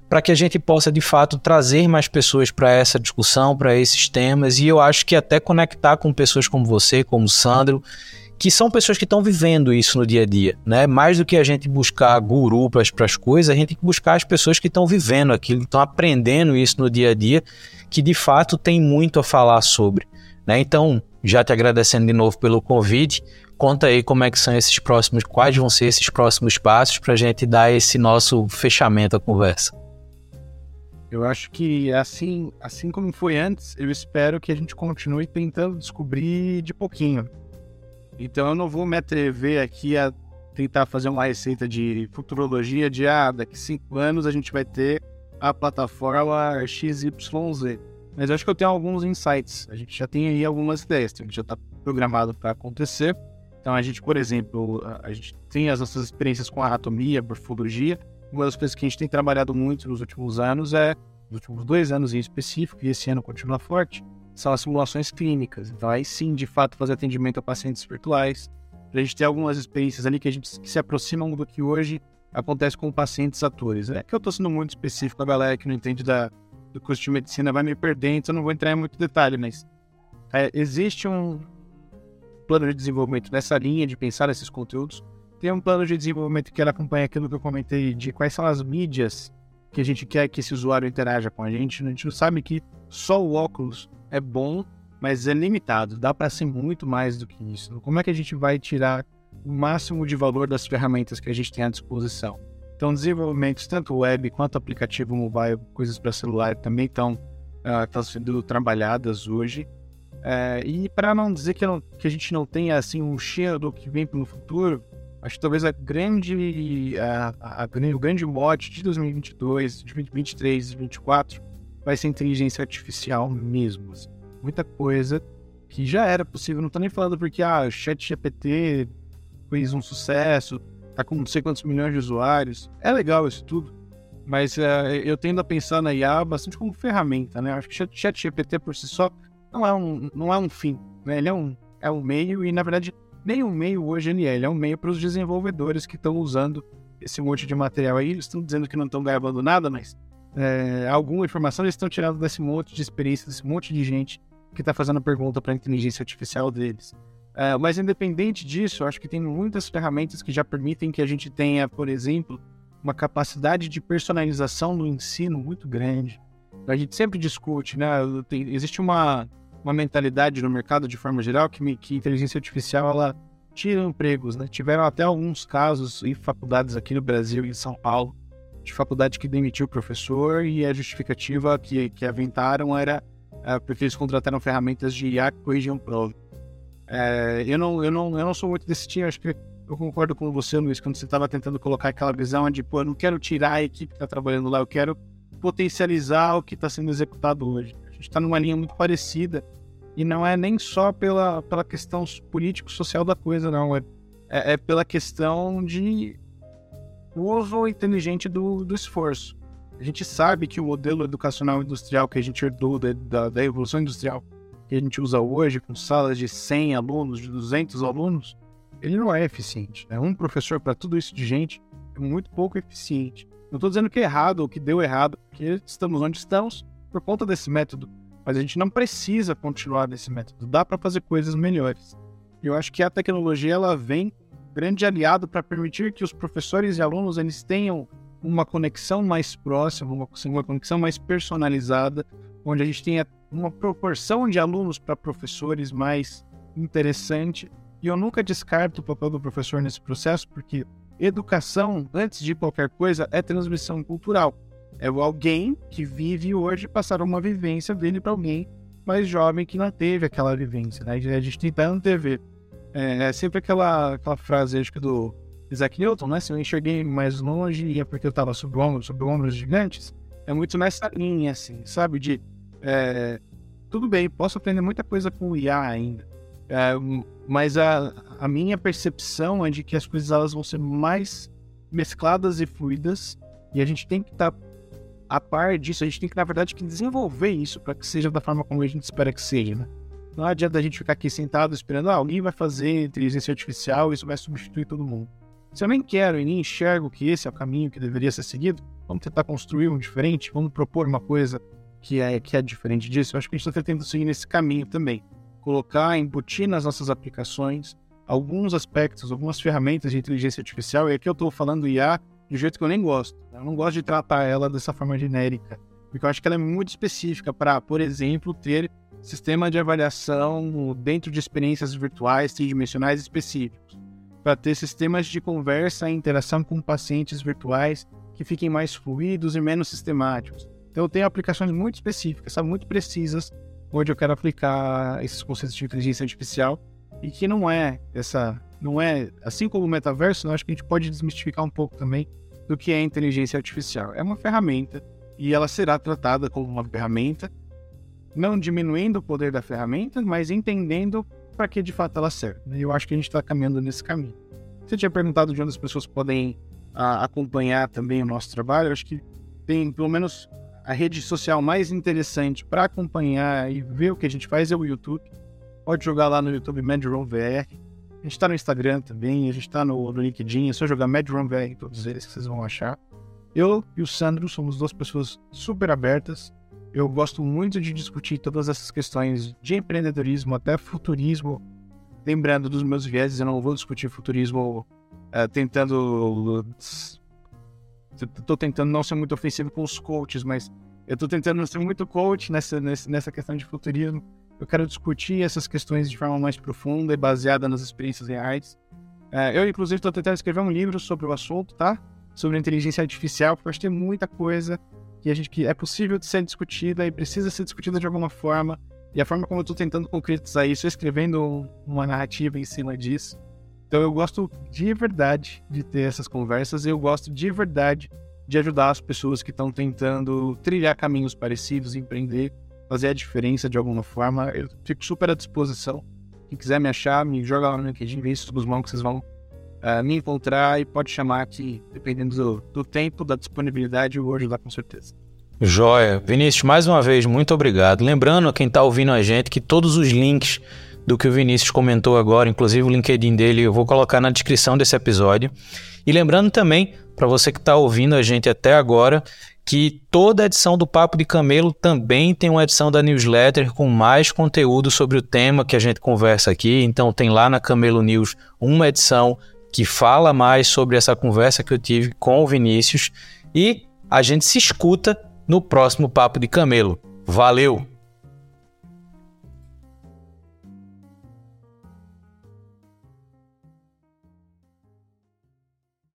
para que a gente possa de fato trazer mais pessoas para essa discussão, para esses temas, e eu acho que até conectar com pessoas como você, como o Sandro, que são pessoas que estão vivendo isso no dia a dia, né? Mais do que a gente buscar guru para as coisas, a gente tem que buscar as pessoas que estão vivendo aquilo, estão aprendendo isso no dia a dia, que de fato tem muito a falar sobre, né? Então, já te agradecendo de novo pelo convite, conta aí como é que são esses próximos, quais vão ser esses próximos passos para a gente dar esse nosso fechamento à conversa. Eu acho que assim, assim como foi antes, eu espero que a gente continue tentando descobrir de pouquinho então eu não vou me atrever aqui a tentar fazer uma receita de futurologia de ah, daqui cinco anos a gente vai ter a plataforma XYZ. Mas acho que eu tenho alguns insights. A gente já tem aí algumas ideias, que já está programado para acontecer. Então a gente, por exemplo, a gente tem as nossas experiências com anatomia, morfologia. Uma das coisas que a gente tem trabalhado muito nos últimos anos é, nos últimos dois anos em específico, e esse ano continua forte, são as simulações clínicas. Então, aí sim, de fato, fazer atendimento a pacientes virtuais. A gente ter algumas experiências ali que a gente que se aproximam do que hoje acontece com pacientes atores. É que eu estou sendo muito específico, a galera que não entende da, do curso de medicina vai me perder, então eu não vou entrar em muito detalhe, mas é, existe um plano de desenvolvimento nessa linha de pensar esses conteúdos. Tem um plano de desenvolvimento que ela acompanha aquilo que eu comentei de quais são as mídias que a gente quer que esse usuário interaja com a gente. A gente não sabe que só o óculos é bom, mas é limitado. Dá para ser muito mais do que isso. Como é que a gente vai tirar o máximo de valor das ferramentas que a gente tem à disposição? Então, desenvolvimentos tanto web quanto aplicativo mobile, coisas para celular também estão uh, sendo trabalhadas hoje. Uh, e para não dizer que, não, que, a gente não tenha assim um cheiro do que vem pelo futuro, acho que talvez a grande, a, a, a, o grande mote de 2022, de 2023 e 2024 vai ser inteligência artificial mesmo. Assim. Muita coisa que já era possível. Não tô nem falando porque ah, o chat GPT fez um sucesso, tá com não sei quantos milhões de usuários. É legal isso tudo, mas uh, eu tendo a pensar na IA bastante como ferramenta, né? Acho que o chat GPT por si só não é um, não é um fim, né? Ele é um, é um meio e, na verdade, nem um meio hoje ele é. Ele é um meio para os desenvolvedores que estão usando esse monte de material aí. Eles estão dizendo que não estão gravando nada, mas é, alguma informação eles estão tirando desse monte de experiência, desse monte de gente que está fazendo pergunta para a inteligência artificial deles. É, mas independente disso, acho que tem muitas ferramentas que já permitem que a gente tenha, por exemplo, uma capacidade de personalização no ensino muito grande. A gente sempre discute, né? Tem, existe uma, uma mentalidade no mercado de forma geral que, que inteligência artificial ela tira empregos, né? Tiveram até alguns casos em faculdades aqui no Brasil em São Paulo de faculdade que demitiu o professor e a justificativa que, que aventaram era é, porque eles contrataram ferramentas de IA que corrigiam prova. É, eu, não, eu, não, eu não sou muito desse time, acho que eu concordo com você, Luiz, quando você estava tentando colocar aquela visão de, pô, eu não quero tirar a equipe que está trabalhando lá, eu quero potencializar o que está sendo executado hoje. A gente está numa linha muito parecida e não é nem só pela, pela questão político-social da coisa, não. É, é, é pela questão de uso inteligente do, do esforço. A gente sabe que o modelo educacional industrial que a gente herdou da, da, da evolução industrial que a gente usa hoje, com salas de 100 alunos, de 200 alunos, ele não é eficiente. Né? Um professor para tudo isso de gente é muito pouco eficiente. Não estou dizendo que é errado ou que deu errado, porque estamos onde estamos por conta desse método. Mas a gente não precisa continuar nesse método. Dá para fazer coisas melhores. Eu acho que a tecnologia ela vem grande aliado para permitir que os professores e alunos eles tenham uma conexão mais próxima, uma, uma conexão mais personalizada, onde a gente tenha uma proporção de alunos para professores mais interessante. E eu nunca descarto o papel do professor nesse processo, porque educação, antes de qualquer coisa, é transmissão cultural. É alguém que vive hoje passar uma vivência dele para alguém mais jovem que não teve aquela vivência. Né? A gente tenta antever é, é sempre aquela, aquela frase, acho que do Isaac Newton, né? Se eu enxerguei mais longe é porque eu estava sob ombros, sob ombros gigantes. É muito nessa linha, assim, sabe? De é, tudo bem, posso aprender muita coisa com o IA ainda. É, mas a, a minha percepção é de que as coisas elas vão ser mais mescladas e fluidas e a gente tem que estar tá a par disso, a gente tem que, na verdade, que desenvolver isso para que seja da forma como a gente espera que seja, né? Não adianta a gente ficar aqui sentado esperando, ah, alguém vai fazer inteligência artificial e isso vai substituir todo mundo. Se eu nem quero e nem enxergo que esse é o caminho que deveria ser seguido, vamos tentar construir um diferente, vamos propor uma coisa que é, que é diferente disso. Eu acho que a gente está tentando seguir nesse caminho também. Colocar, embutir nas nossas aplicações alguns aspectos, algumas ferramentas de inteligência artificial, e aqui eu estou falando IA de um jeito que eu nem gosto. Né? Eu não gosto de tratar ela dessa forma genérica, porque eu acho que ela é muito específica para, por exemplo, ter sistema de avaliação dentro de experiências virtuais tridimensionais específicos, para ter sistemas de conversa e interação com pacientes virtuais que fiquem mais fluidos e menos sistemáticos. Então eu tenho aplicações muito específicas, sabe, muito precisas, onde eu quero aplicar esses conceitos de inteligência artificial e que não é essa, não é, assim como o metaverso, acho que a gente pode desmistificar um pouco também do que é inteligência artificial. É uma ferramenta e ela será tratada como uma ferramenta não diminuindo o poder da ferramenta, mas entendendo para que de fato ela serve. E eu acho que a gente está caminhando nesse caminho. Você tinha perguntado de onde as pessoas podem a, acompanhar também o nosso trabalho. Eu acho que tem, pelo menos, a rede social mais interessante para acompanhar e ver o que a gente faz é o YouTube. Pode jogar lá no YouTube MadRoom VR. A gente está no Instagram também, a gente está no, no, LinkedIn. É só jogar MadRoom VR em todos eles que vocês vão achar. Eu e o Sandro somos duas pessoas super abertas. Eu gosto muito de discutir todas essas questões de empreendedorismo até futurismo. Lembrando dos meus vieses, eu não vou discutir futurismo uh, tentando Estou tentando não ser muito ofensivo com os coaches, mas eu estou tentando não ser muito coach nessa, nessa questão de futurismo. Eu quero discutir essas questões de forma mais profunda e baseada nas experiências reais. É, eu, inclusive, estou tentando escrever um livro sobre o assunto, tá? Sobre inteligência artificial, porque eu acho que tem muita coisa que, a gente, que é possível de ser discutida e precisa ser discutida de alguma forma. E a forma como eu estou tentando concretizar isso, escrevendo uma narrativa em cima disso, então eu gosto de verdade de ter essas conversas e eu gosto de verdade de ajudar as pessoas que estão tentando trilhar caminhos parecidos, empreender, fazer a diferença de alguma forma. Eu fico super à disposição. Quem quiser me achar, me joga lá no LinkedIn, vê isso dos mãos que vocês vão uh, me encontrar e pode chamar aqui, dependendo do, do tempo, da disponibilidade, eu vou ajudar com certeza. Joia. Vinícius, mais uma vez, muito obrigado. Lembrando a quem está ouvindo a gente que todos os links do que o Vinícius comentou agora, inclusive o LinkedIn dele eu vou colocar na descrição desse episódio. E lembrando também, para você que está ouvindo a gente até agora, que toda edição do Papo de Camelo também tem uma edição da newsletter com mais conteúdo sobre o tema que a gente conversa aqui. Então tem lá na Camelo News uma edição que fala mais sobre essa conversa que eu tive com o Vinícius e a gente se escuta no próximo Papo de Camelo. Valeu!